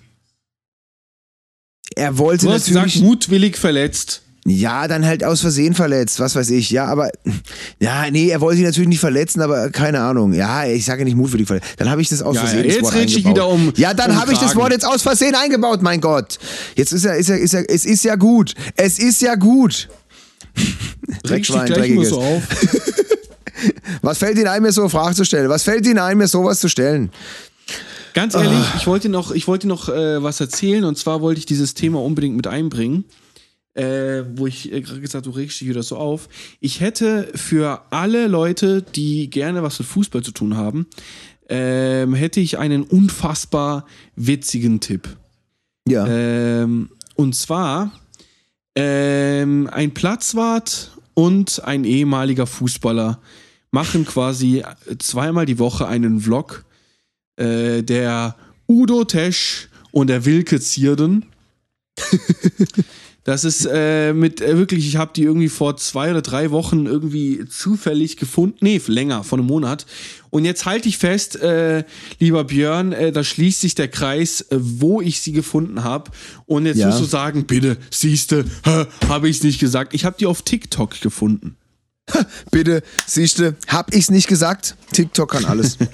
er wollte Du hast natürlich. gesagt, mutwillig verletzt. Ja, dann halt aus Versehen verletzt, was weiß ich. Ja, aber ja, nee, er wollte ihn natürlich nicht verletzen, aber keine Ahnung. Ja, ich sage nicht mutwillig verletzt. Dann habe ich das aus Ja, Versehen. ja, jetzt Wort red ich wieder um- Ja, dann um habe ich das. Wort jetzt aus Versehen eingebaut, mein Gott. Jetzt ist er, ist er, ist er, es ist ja gut. Es ist ja gut. Dreckschwein, dreckiges. so auf. Was fällt Ihnen ein, mir so eine Frage zu stellen? Was fällt Ihnen ein, mir sowas zu stellen? Ganz ehrlich, ich wollte noch, ich wollte noch äh, was erzählen und zwar wollte ich dieses Thema unbedingt mit einbringen. Äh, wo ich äh, gerade gesagt, du regst dich wieder so auf. Ich hätte für alle Leute, die gerne was mit Fußball zu tun haben, ähm, hätte ich einen unfassbar witzigen Tipp. Ja. Ähm, und zwar ähm, ein Platzwart und ein ehemaliger Fußballer machen quasi zweimal die Woche einen Vlog. Äh, der Udo Tesch und der Wilke Zierden. Das ist äh, mit äh, wirklich, ich habe die irgendwie vor zwei oder drei Wochen irgendwie zufällig gefunden. Nee, länger, vor einem Monat. Und jetzt halte ich fest, äh, lieber Björn, äh, da schließt sich der Kreis, äh, wo ich sie gefunden habe. Und jetzt Ja. musst du sagen, bitte, siehste, habe ich es nicht gesagt. Ich habe die auf TikTok gefunden. Bitte, siehste, hab ich's nicht gesagt? TikTok kann alles.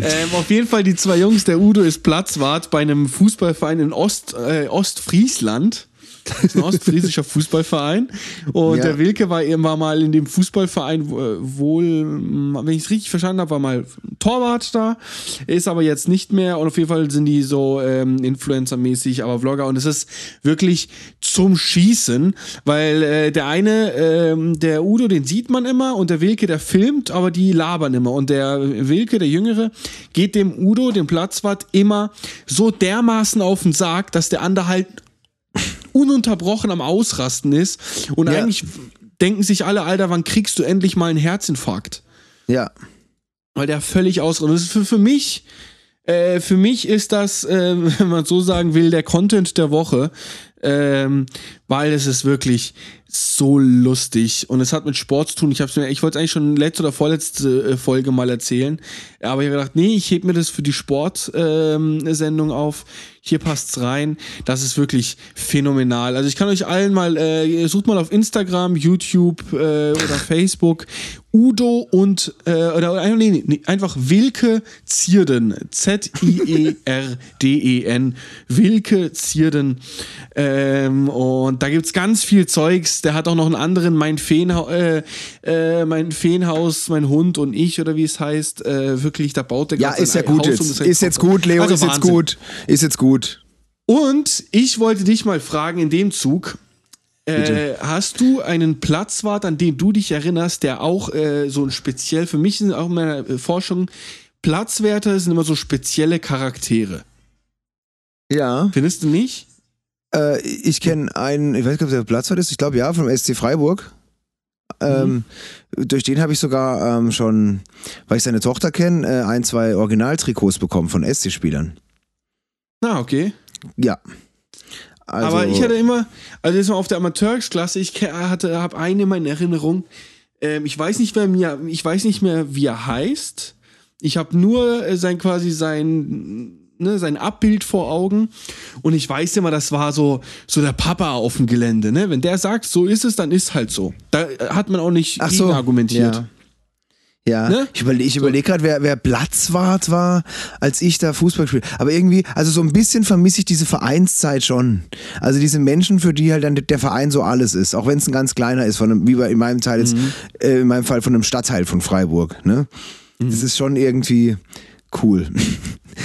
Ähm, auf jeden Fall die zwei Jungs. Der Udo ist Platzwart bei einem Fußballverein in Ost, äh, Ostfriesland. Das ist ein ostfriesischer Fußballverein. Und Ja. der Wilke war, war mal in dem Fußballverein wo- wohl, wenn ich es richtig verstanden habe, war mal Torwart da. Ist aber jetzt nicht mehr. Und auf jeden Fall sind die so ähm, Influencer-mäßig, aber Vlogger. Und es ist wirklich zum Schießen, weil äh, der eine, ähm, der Udo, den sieht man immer und der Wilke, der filmt, aber die labern immer. Und der Wilke, der Jüngere, geht dem Udo, dem Platzwart, immer so dermaßen auf den Sarg, dass der andere halt ununterbrochen am Ausrasten ist. Und Ja. eigentlich denken sich alle, Alter, wann kriegst du endlich mal einen Herzinfarkt? ja. Weil der völlig ausrastet. Das ist für, für mich, äh, für mich ist das, äh, wenn man so sagen will, der Content der Woche. Ähm, weil es ist wirklich so lustig und es hat mit Sport zu tun. Ich, mir, ich wollte es eigentlich schon letzte oder vorletzte äh, Folge mal erzählen, aber ich habe gedacht, nee, ich heb mir das für die Sportsendung ähm, auf. Hier passt's rein. Das ist wirklich phänomenal. Also ich kann euch allen mal, äh, sucht mal auf Instagram, YouTube äh, oder Facebook Udo und äh, oder, oder nee, nee, einfach Wilke Zierden. Z-I-E-R-D-E-N. Wilke Zierden. Ähm, und da gibt's ganz viel Zeugs. Der hat auch noch einen anderen, mein, Feenha äh, äh, mein Feenhaus, mein Hund und ich, oder wie es heißt. Äh, wirklich, da baut der Ja, ist ja gut Haus jetzt. das Ist jetzt gut, Leo, Also ist jetzt gut. Ist jetzt gut. Und ich wollte dich mal fragen in dem Zug. Äh, hast du einen Platzwart, an den du dich erinnerst, der auch äh, so ein speziell, für mich sind auch in meiner äh, Forschung, Platzwärter sind immer so spezielle Charaktere. Ja. Findest du nicht? Äh, ich kenne einen, ich weiß nicht, ob der Platzwart ist, ich glaube ja, vom SC Freiburg. Ähm, Durch den habe ich sogar ähm, schon, weil ich seine Tochter kenne, äh, ein, zwei Originaltrikots bekommen von SC-Spielern. Na, okay. Ja. Also, Aber ich hatte immer, also jetzt mal auf der Amateurklasse, ich hatte, habe einen immer in Erinnerung. Ähm, ich weiß nicht, wer mir, ich weiß nicht mehr, wie er heißt. Ich habe nur äh, sein quasi sein ne, sein Abbild vor Augen und ich weiß immer, das war so so der Papa auf dem Gelände. Ne, wenn der sagt, so ist es, dann ist halt so. Da äh, hat man auch nicht Ach so, argumentiert. Ja. Ja, Ne? ich überlege ich überleg gerade, wer, wer Platzwart war, als ich da Fußball gespielt Aber irgendwie, also so ein bisschen vermisse ich diese Vereinszeit schon. Also diese Menschen, für die halt dann der Verein so alles ist. Auch wenn es ein ganz kleiner ist, von einem, wie bei, in meinem Teil jetzt, Mhm. äh, in meinem Fall von einem Stadtteil von Freiburg. Ne? Mhm. Das ist schon irgendwie cool.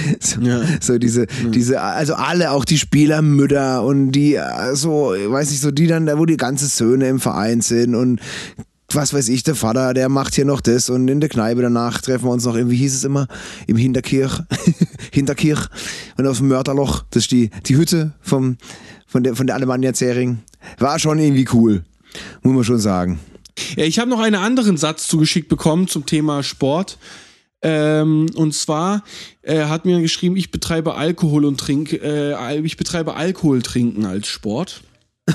so, Ja. so diese, diese, also alle, auch die Spielermütter und die, äh, so, weiß ich, so die dann, da wo die ganzen Söhne im Verein sind und was weiß ich, der Vater, der macht hier noch das und in der Kneipe danach treffen wir uns noch, wie hieß es immer, im Hinterkirch, Hinterkirch und auf dem Mörderloch, das ist die, die Hütte vom, von der, von der Alemannia Zering. War schon irgendwie cool, muss man schon sagen. Ja, ich habe noch einen anderen Satz zugeschickt bekommen zum Thema Sport. Ähm, und zwar äh, hat mir geschrieben, ich betreibe Alkohol und trink, äh, ich betreibe Alkohol trinken als Sport.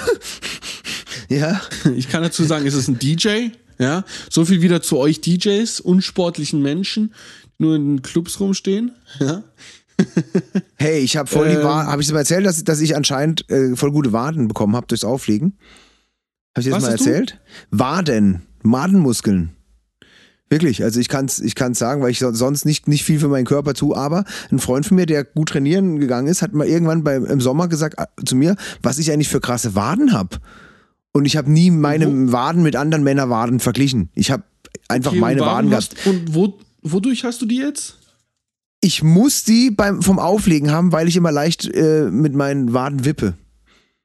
Ja. Ich kann dazu sagen, es ist ein DJ. Ja, so viel wieder zu euch DJs, unsportlichen Menschen, die nur in Clubs rumstehen. Ja. Hey, ich habe voll die Ähm. Waden. Habe ich dir mal erzählt, dass, dass ich anscheinend äh, voll gute Waden bekommen habe durchs Auflegen? Habe ich dir das mal hast du? erzählt? Waden, Wadenmuskeln. Wirklich, also ich kann es ich kann's sagen, weil ich so- sonst nicht, nicht viel für meinen Körper tue, aber ein Freund von mir, der gut trainieren gegangen ist, hat mal irgendwann beim, im Sommer gesagt äh, zu mir, was ich eigentlich für krasse Waden habe. Und ich habe nie meine Waden mit anderen Männerwaden verglichen. Ich habe einfach Okay, meine Waden gehabt. Und wo, wodurch hast du die jetzt? Ich muss die beim, vom Auflegen haben, weil ich immer leicht äh, mit meinen Waden wippe,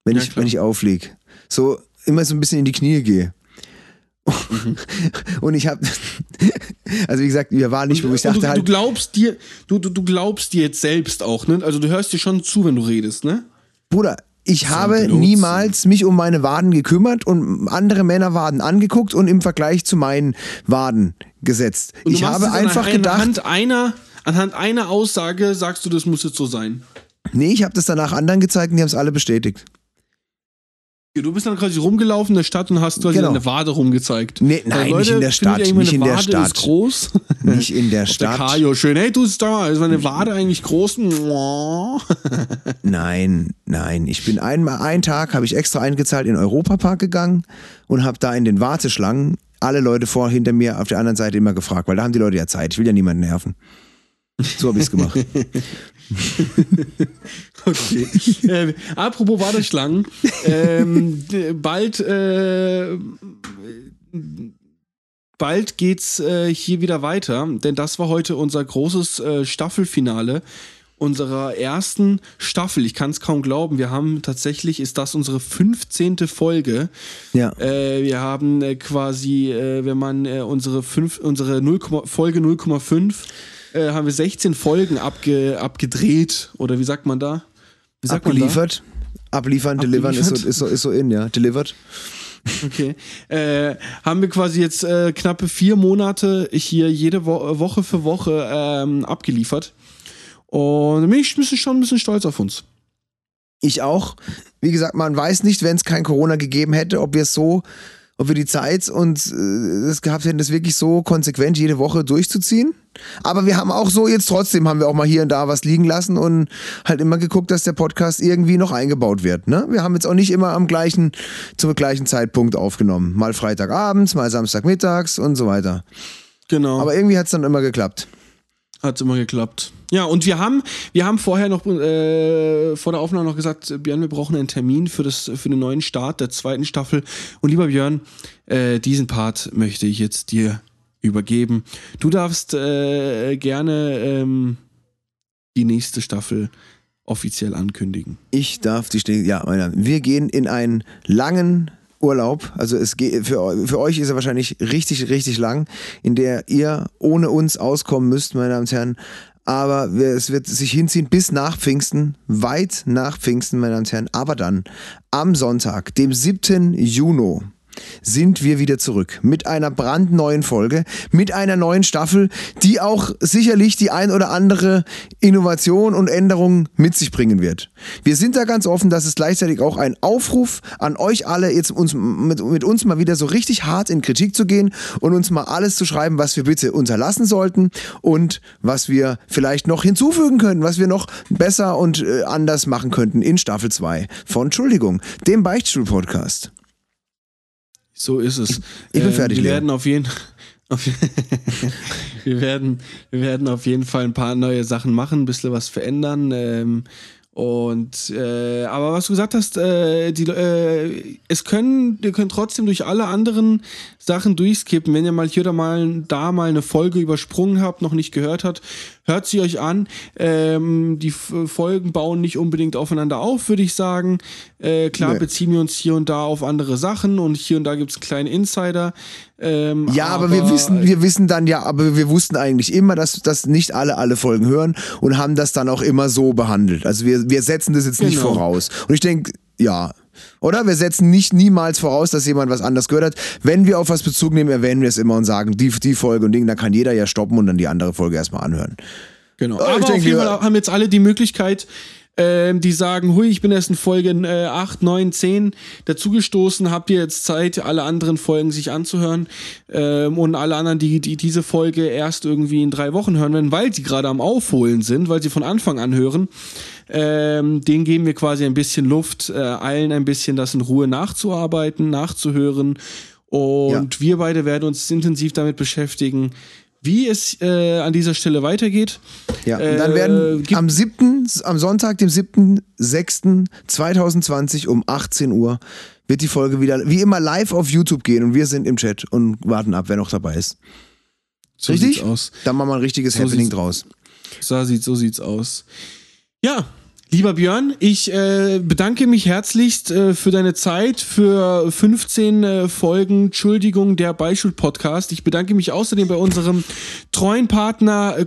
wenn, Ja, ich, klar. wenn ich auflege. So immer so ein bisschen in die Knie gehe. Mhm. Und ich habe, also wie gesagt, wir waren nicht, wo ich dachte du, du halt, glaubst dir, du, du, du glaubst dir jetzt selbst auch, ne? Also du hörst dir schon zu, wenn du redest, ne? Bruder, ich habe niemals mich um meine Waden gekümmert und andere Männerwaden angeguckt und im Vergleich zu meinen Waden gesetzt. Du ich habe einfach an, gedacht, Anhand einer, anhand einer Aussage sagst du, das muss jetzt so sein. nee, ich habe das danach anderen gezeigt und die haben es alle bestätigt. Du bist dann quasi rumgelaufen in der Stadt und hast quasi Genau. deine Wade rumgezeigt. Nee, nein, Leute, nicht in der Stadt, nicht in der Wade Stadt. Ist groß. Nicht in der Der Stadt. Kajo, schön. Hey, du, sag mal, ist meine Wade eigentlich groß? Nein, nein. Ich bin einmal einen Tag habe ich extra eingezahlt in den Europapark gegangen und habe da in den Warteschlangen alle Leute vor hinter mir auf der anderen Seite immer gefragt, weil da haben die Leute ja Zeit. Ich will ja niemanden nerven. So habe ich es gemacht. Okay. äh, apropos Warteschlangen. ähm, bald, äh, bald geht's äh, hier wieder weiter, denn das war heute unser großes äh, Staffelfinale unserer ersten Staffel. Ich kann es kaum glauben. Wir haben tatsächlich, ist das unsere 15. Folge. Ja. Äh, wir haben äh, quasi, äh, wenn man äh, unsere, fünf, unsere 0, Folge 0,5 äh, haben wir 16 Folgen abge, abgedreht. Oder wie sagt man da? Wie sagt man Abgeliefert. Abliefern, delivern ist so, Abgeliefert? ist, so, ist so in, ja. Delivered. da? Okay. Äh, haben wir quasi jetzt äh, knappe vier Monate hier jede Wo Woche für Woche ähm, abgeliefert. Und da bin ich bisschen, schon ein bisschen stolz auf uns. Ich auch. Wie gesagt, man weiß nicht, wenn es kein Corona gegeben hätte, ob wir es so, ob wir die Zeit und äh, es gehabt hätten, das wirklich so konsequent jede Woche durchzuziehen. Aber wir haben auch so jetzt trotzdem haben wir auch mal hier und da was liegen lassen und halt immer geguckt, dass der Podcast irgendwie noch eingebaut wird. Ne? Wir haben jetzt auch nicht immer am gleichen, zum gleichen Zeitpunkt aufgenommen. Mal Freitagabends, mal Samstagmittags und so weiter. Genau. Aber irgendwie hat es dann immer geklappt. Hat immer geklappt. Ja, und wir haben, wir haben vorher noch äh, vor der Aufnahme noch gesagt, Björn, wir brauchen einen Termin für, das, für den neuen Start der zweiten Staffel. Und lieber Björn, äh, diesen Part möchte ich jetzt dir übergeben. Du darfst äh, gerne ähm, die nächste Staffel offiziell ankündigen. Ich darf die Stelle, ja, meine Damen, wir gehen in einen langen Urlaub. Also es geht für, für euch ist er wahrscheinlich richtig, richtig lang, in der ihr ohne uns auskommen müsst, meine Damen und Herren. Aber es wird sich hinziehen bis nach Pfingsten, weit nach Pfingsten, meine Damen und Herren. Aber dann am Sonntag, dem 7. Juni, sind wir wieder zurück mit einer brandneuen Folge, mit einer neuen Staffel, die auch sicherlich die ein oder andere Innovation und Änderung mit sich bringen wird. Wir sind da ganz offen, dass es gleichzeitig auch ein Aufruf an euch alle, jetzt uns, mit, mit uns mal wieder so richtig hart in Kritik zu gehen und uns mal alles zu schreiben, was wir bitte unterlassen sollten und was wir vielleicht noch hinzufügen könnten, was wir noch besser und äh, anders machen könnten in Staffel 2 von Entschuldigung, dem Beichtstuhl-Podcast. So ist es. ich bin fertig, Wir Leo. werden auf jeden auf, wir, werden, wir werden auf jeden Fall ein paar neue Sachen machen, ein bisschen was verändern. Ähm, und äh, aber was du gesagt hast, äh, die, äh, es können, ihr könnt trotzdem durch alle anderen Sachen durchskippen. Wenn ihr mal hier oder mal da mal eine Folge übersprungen habt, noch nicht gehört habt, hört sie euch an. Ähm, die Folgen bauen nicht unbedingt aufeinander auf, würde ich sagen. Äh, klar Nee. beziehen wir uns hier und da auf andere Sachen und hier und da gibt es einen kleinen Insider. Ähm, Ja, aber, wir wissen, wir wissen dann ja, aber wir wussten eigentlich immer, dass, dass nicht alle alle Folgen hören und haben das dann auch immer so behandelt. Also wir, wir setzen das jetzt nicht Genau. voraus. Und ich denke, ja. Oder? Wir setzen nicht niemals voraus, dass jemand was anders gehört hat. Wenn wir auf was Bezug nehmen, erwähnen wir es immer und sagen, die, die Folge und Ding, dann kann jeder ja stoppen und dann die andere Folge erstmal anhören. Genau. Ja, Aber ich auf denke, jeden wir- Fall haben jetzt alle die Möglichkeit, ähm, die sagen, hui, ich bin erst in Folge äh, 8, 9, 10 dazugestoßen, habt ihr jetzt Zeit, alle anderen Folgen sich anzuhören ähm, und alle anderen, die, die diese Folge erst irgendwie in drei Wochen hören werden, weil sie gerade am Aufholen sind, weil sie von Anfang an hören, ähm, denen geben wir quasi ein bisschen Luft, äh, allen ein bisschen das in Ruhe nachzuarbeiten, nachzuhören und ja. wir beide werden uns intensiv damit beschäftigen, wie es äh, an dieser Stelle weitergeht. Ja, und dann werden äh, am 7., am Sonntag, dem 7.6.2020 um 18 Uhr wird die Folge wieder wie immer live auf YouTube gehen und wir sind im Chat und warten ab, wer noch dabei ist. So Richtig? Sieht's aus. Dann machen wir ein richtiges so Happening draus. So, sieht, so sieht's aus. Ja, Lieber Björn, ich äh, bedanke mich herzlichst äh, für deine Zeit, für 15 äh, Folgen Entschuldigung der Beischul-Podcast. Ich bedanke mich außerdem bei unserem treuen Partner äh,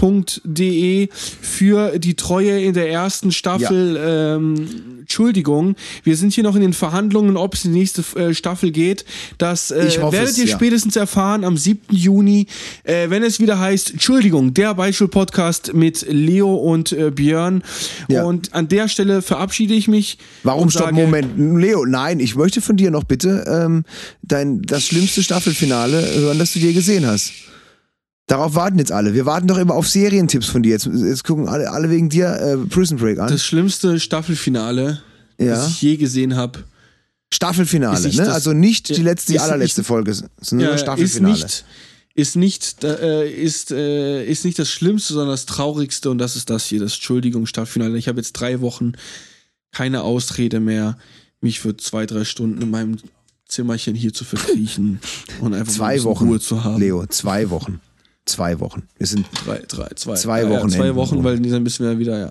klopapierblitz.de für die Treue in der ersten Staffel. Ja. Ähm, Entschuldigung, wir sind hier noch in den Verhandlungen, ob es in die nächste äh, Staffel geht. Das äh, werdet ihr ja. spätestens erfahren am 7. Juni, äh, wenn es wieder heißt Entschuldigung, der Beischul-Podcast mit Leo und und äh, Björn. Ja. Und an der Stelle verabschiede ich mich. Warum stopp? Moment, Leo, nein, ich möchte von dir noch bitte ähm, dein, das schlimmste Staffelfinale hören, das du je gesehen hast. Darauf warten jetzt alle. Wir warten doch immer auf Serientipps von dir. Jetzt, jetzt gucken alle, alle wegen dir äh, Prison Break an. Das schlimmste Staffelfinale, ja. das ich je gesehen habe. Staffelfinale, ne? also nicht die letzte, die allerletzte Folge, sondern ja, Staffelfinale. Ist nicht, ist nicht, äh, ist, äh, ist nicht das Schlimmste, sondern das Traurigste und das ist das hier, das Entschuldigung Staffelfinale. Ich habe jetzt drei Wochen keine Ausrede mehr, mich für zwei, drei Stunden in meinem Zimmerchen hier zu verkriechen und einfach zwei Wochen, Ruhe zu haben. Leo, zwei Wochen. Zwei Wochen. Wir sind drei, drei, zwei, zwei Wochen. Ja, zwei Wochen, weil dann müssen wir wieder, ja.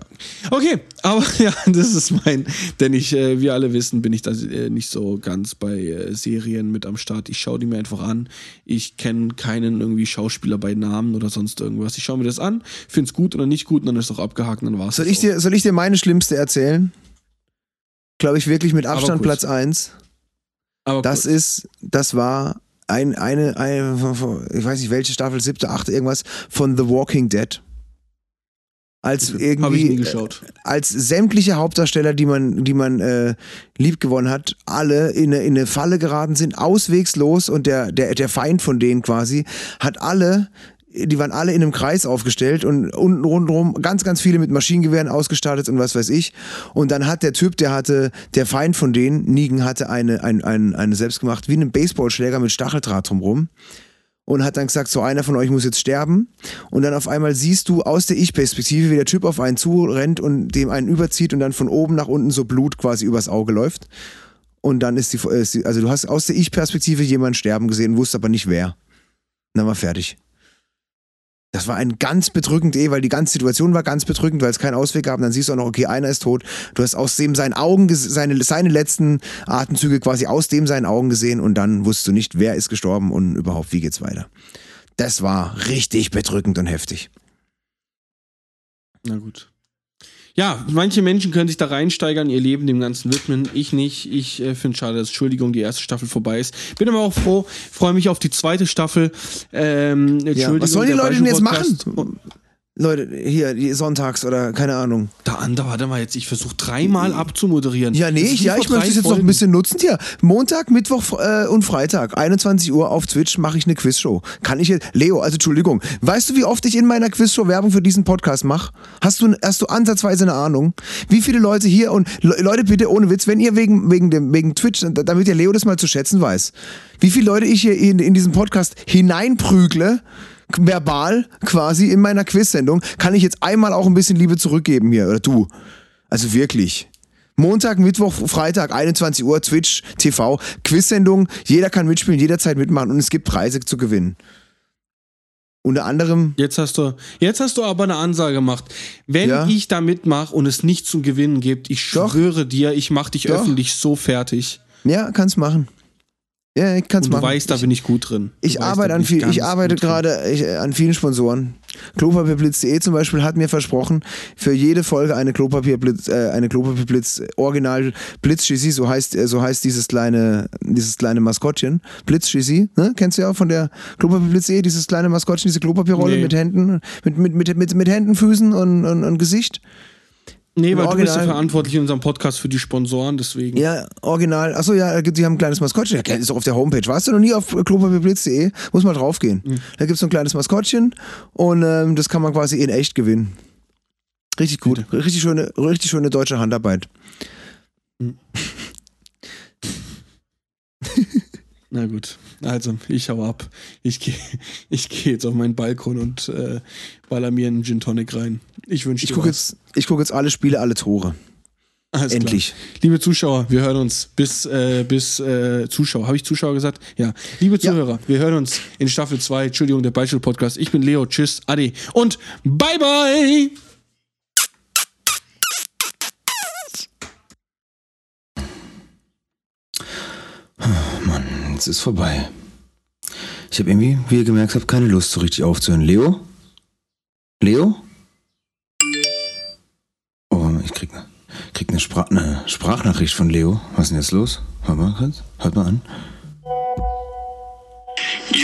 Okay, aber ja, das ist mein, denn ich, äh, wir alle wissen, bin ich da äh, nicht so ganz bei äh, Serien mit am Start. Ich schaue die mir einfach an. Ich kenne keinen irgendwie Schauspieler bei Namen oder sonst irgendwas. Ich schaue mir das an, finde es gut oder nicht gut und dann ist es auch abgehakt und dann war's. Soll ich dir, soll ich dir meine schlimmste erzählen? Glaube ich wirklich mit Abstand Platz 1. Aber das ist, das war ein, eine, eine, ich weiß nicht welche Staffel, siebte, achte, irgendwas von The Walking Dead. Als irgendwie, als sämtliche Hauptdarsteller, die man, die man äh, lieb gewonnen hat, alle in eine, in eine Falle geraten sind, auswegslos und der, der, der Feind von denen quasi, hat alle die waren alle in einem Kreis aufgestellt und unten rundherum ganz, ganz viele mit Maschinengewehren ausgestattet und was weiß ich. Und dann hat der Typ, der hatte, der Feind von denen, Nigen, hatte eine, ein, ein, eine selbstgemacht, wie einen Baseballschläger mit Stacheldraht drumrum. Und hat dann gesagt, so einer von euch muss jetzt sterben. Und dann auf einmal siehst du aus der Ich-Perspektive, wie der Typ auf einen zurennt und dem einen überzieht und dann von oben nach unten so Blut quasi übers Auge läuft. Und dann ist die, also du hast aus der Ich-Perspektive jemanden sterben gesehen, wusste aber nicht wer. Und dann war fertig. Das war ein ganz bedrückend eh, weil die ganze Situation war ganz bedrückend, weil es keinen Ausweg gab. Und dann siehst du auch noch, okay, einer ist tot. Du hast aus dem seinen Augen, seine, seine letzten Atemzüge quasi aus dem seinen Augen gesehen und dann wusstest du nicht, wer ist gestorben und überhaupt, wie geht's weiter. Das war richtig bedrückend und heftig. Na gut ja, manche Menschen können sich da reinsteigern, ihr Leben dem Ganzen widmen. Ich nicht. Ich äh, finde schade, dass Entschuldigung die erste Staffel vorbei ist. Bin aber auch froh, freue mich auf die zweite Staffel. Ähm, ja, was sollen die Leute denn jetzt machen? Leute, hier, die sonntags oder keine Ahnung. Da andere, warte mal jetzt, ich versuche dreimal abzumoderieren. Ja, nee, ich, ja, ich möchte es jetzt noch ein bisschen nutzen. Hier, Montag, Mittwoch äh, und Freitag, 21 Uhr auf Twitch mache ich eine Quizshow. Kann ich jetzt, Leo, also Entschuldigung, weißt du, wie oft ich in meiner Quizshow Werbung für diesen Podcast mache? Hast du, hast du ansatzweise eine Ahnung? Wie viele Leute hier und Leute, bitte ohne Witz, wenn ihr wegen, wegen, dem, wegen Twitch, damit der Leo das mal zu schätzen weiß, wie viele Leute ich hier in, in diesen Podcast hineinprügle, verbal quasi in meiner Quiz-Sendung, kann ich jetzt einmal auch ein bisschen Liebe zurückgeben hier, oder du. Also wirklich. Montag, Mittwoch, Freitag, 21 Uhr, Twitch, TV, Quiz-Sendung. Jeder kann mitspielen, jederzeit mitmachen und es gibt Preise zu gewinnen. Unter anderem. Jetzt hast du, jetzt hast du aber eine Ansage gemacht. Wenn ja? ich da mitmache und es nicht zum Gewinnen gibt, ich schwöre Doch. dir, ich mache dich Doch. öffentlich so fertig. Ja, kannst machen. Ja, ich kann's Und du machen. weißt, da bin ich gut drin. Du Ich weißt, arbeite an viel, ich arbeite gerade ich, an vielen Sponsoren. Klopapierblitz.de zum Beispiel hat mir versprochen, für jede Folge eine Klopapierblitz, äh, eine Klopapierblitz Original Blitz Chizzy, so heißt, äh, so heißt dieses kleine, dieses kleine Maskottchen. Blitz Chizzy, ne? Kennst du ja auch von der Klopapierblitz.de, dieses kleine Maskottchen, diese Klopapierrolle Nee. mit Händen, mit, mit, mit, mit, mit Händen, Füßen und, und, und Gesicht. Nee, weil du bist ja Original- verantwortlich in unserem Podcast für die Sponsoren, deswegen. Ja, original. Achso, ja, die haben ein kleines Maskottchen. Ja, ist doch auf der Homepage. Warst du noch nie auf klopapierblitz.de? Muss mal draufgehen. Da gibt es so ein kleines Maskottchen und ähm, das kann man quasi in echt gewinnen. Richtig gut. Richtig schöne, richtig schöne deutsche Handarbeit. Na gut, also ich hau ab. Ich gehe ich geh jetzt auf meinen Balkon und äh, baller mir einen Gin Tonic rein. Ich wünsche Ich dir gucke was. jetzt, ich guck jetzt alle Spiele, alle Tore. Alles endlich. Klar. Liebe Zuschauer, wir hören uns bis, äh, bis äh, Zuschauer. Habe ich Zuschauer gesagt? Ja. Liebe Ja. Zuhörer, wir hören uns in Staffel 2, Entschuldigung, der Beispiel-Podcast. Ich bin Leo, tschüss, ade und bye bye! Mann, jetzt ist vorbei. Ich habe irgendwie, wie ihr gemerkt habt, keine Lust so richtig aufzuhören. Leo? Leo? Oh, ich krieg eine krieg ne Spra ne Sprachnachricht von Leo. Was ist denn jetzt los? Hört mal kurz. Hört mal an.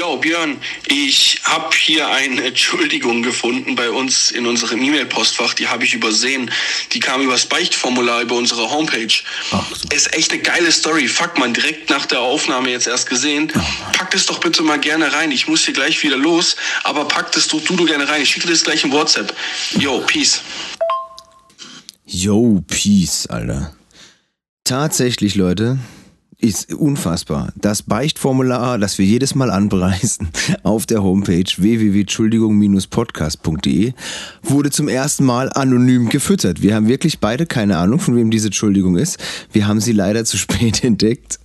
Jo, Björn, ich habe hier eine Entschuldigung gefunden bei uns in unserem E-Mail-Postfach. Die habe ich übersehen. Die kam übers Beichtformular über unsere Homepage. Ach. Ist echt eine geile Story. Fuck man, direkt nach der Aufnahme jetzt erst gesehen. Packt es doch bitte mal gerne rein. Ich muss hier gleich wieder los, aber packt es du, du, du gerne rein. Ich schicke dir das gleich im WhatsApp. Jo, peace. Yo, Peace, Alter. Tatsächlich, Leute, ist unfassbar. Das Beichtformular, das wir jedes Mal anpreisen auf der Homepage www.entschuldigung-podcast.de wurde zum ersten Mal anonym gefüttert. Wir haben wirklich beide keine Ahnung, von wem diese Entschuldigung ist. Wir haben sie leider zu spät entdeckt.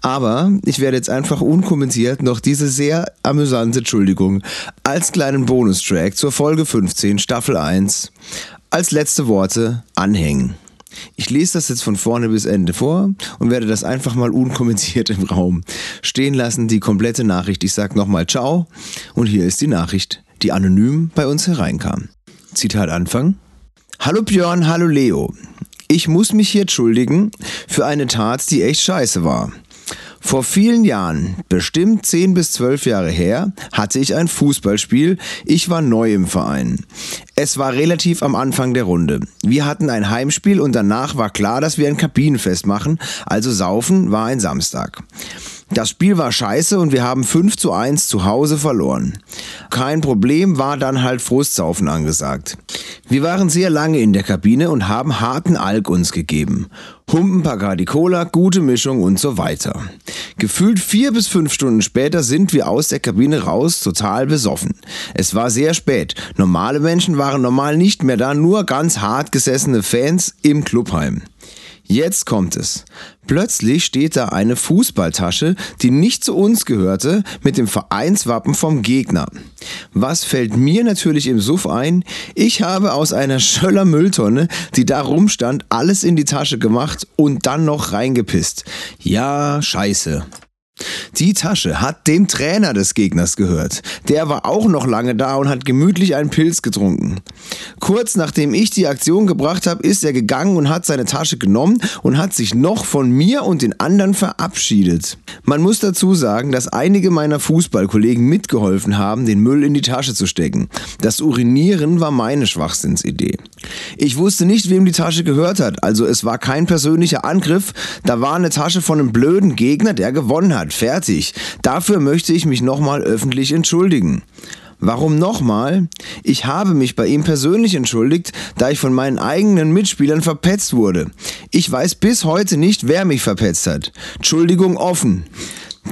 Aber ich werde jetzt einfach unkommentiert noch diese sehr amüsante Entschuldigung als kleinen Bonustrack zur Folge 15, Staffel 1 als letzte Worte anhängen. Ich lese das jetzt von vorne bis Ende vor und werde das einfach mal unkommentiert im Raum stehen lassen, die komplette Nachricht. Ich sage nochmal Ciao und hier ist die Nachricht, die anonym bei uns hereinkam. Zitat Anfang. Hallo Björn, hallo Leo. Ich muss mich hier entschuldigen für eine Tat, die echt scheiße war. Vor vielen Jahren, bestimmt 10 bis 12 Jahre her, hatte ich ein Fußballspiel. Ich war neu im Verein. Es war relativ am Anfang der Runde. Wir hatten ein Heimspiel und danach war klar, dass wir ein Kabinenfest machen, also saufen war ein Samstag. Das Spiel war scheiße und wir haben 5 zu 1 zu Hause verloren. Kein Problem, war dann halt Frustsaufen angesagt. Wir waren sehr lange in der Kabine und haben harten Alk uns gegeben. Humpen Bacardi Cola, gute Mischung und so weiter. Gefühlt vier bis fünf Stunden später sind wir aus der Kabine raus, total besoffen. Es war sehr spät. Normale Menschen waren normal nicht mehr da, nur ganz hart gesessene Fans im Clubheim. Jetzt kommt es. Plötzlich steht da eine Fußballtasche, die nicht zu uns gehörte, mit dem Vereinswappen vom Gegner. Was fällt mir natürlich im Suff ein? Ich habe aus einer Schöller Mülltonne, die da rumstand, alles in die Tasche gemacht und dann noch reingepisst. Ja, scheiße. Die Tasche hat dem Trainer des Gegners gehört. Der war auch noch lange da und hat gemütlich einen Pilz getrunken. Kurz nachdem ich die Aktion gebracht habe, ist er gegangen und hat seine Tasche genommen und hat sich noch von mir und den anderen verabschiedet. Man muss dazu sagen, dass einige meiner Fußballkollegen mitgeholfen haben, den Müll in die Tasche zu stecken. Das Urinieren war meine Schwachsinnsidee. Ich wusste nicht, wem die Tasche gehört hat, also es war kein persönlicher Angriff, da war eine Tasche von einem blöden Gegner, der gewonnen hat. Fertig. Dafür möchte ich mich nochmal öffentlich entschuldigen. Warum nochmal? Ich habe mich bei ihm persönlich entschuldigt, da ich von meinen eigenen Mitspielern verpetzt wurde. Ich weiß bis heute nicht, wer mich verpetzt hat. Entschuldigung offen.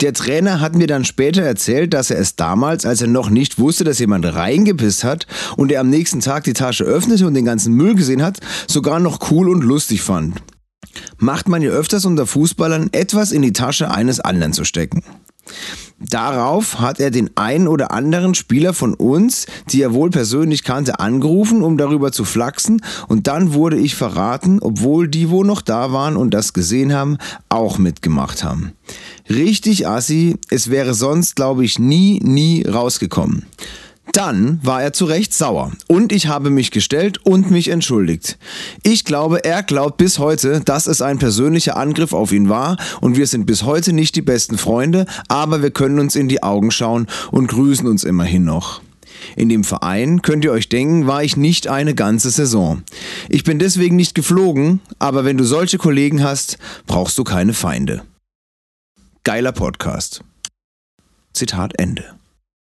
Der Trainer hat mir dann später erzählt, dass er es damals, als er noch nicht wusste, dass jemand reingepisst hat und er am nächsten Tag die Tasche öffnete und den ganzen Müll gesehen hat, sogar noch cool und lustig fand. Macht man ja öfters unter Fußballern, etwas in die Tasche eines anderen zu stecken. Darauf hat er den einen oder anderen Spieler von uns, die er wohl persönlich kannte, angerufen, um darüber zu flachsen. Und dann wurde ich verraten, obwohl die, wo noch da waren und das gesehen haben, auch mitgemacht haben. Richtig assi, es wäre sonst, glaube ich, nie, nie rausgekommen. Dann war er zu Recht sauer und ich habe mich gestellt und mich entschuldigt. Ich glaube, er glaubt bis heute, dass es ein persönlicher Angriff auf ihn war und wir sind bis heute nicht die besten Freunde, aber wir können uns in die Augen schauen und grüßen uns immerhin noch. In dem Verein, könnt ihr euch denken, war ich nicht eine ganze Saison. Ich bin deswegen nicht geflogen, aber wenn du solche Kollegen hast, brauchst du keine Feinde. Geiler Podcast. Zitat Ende.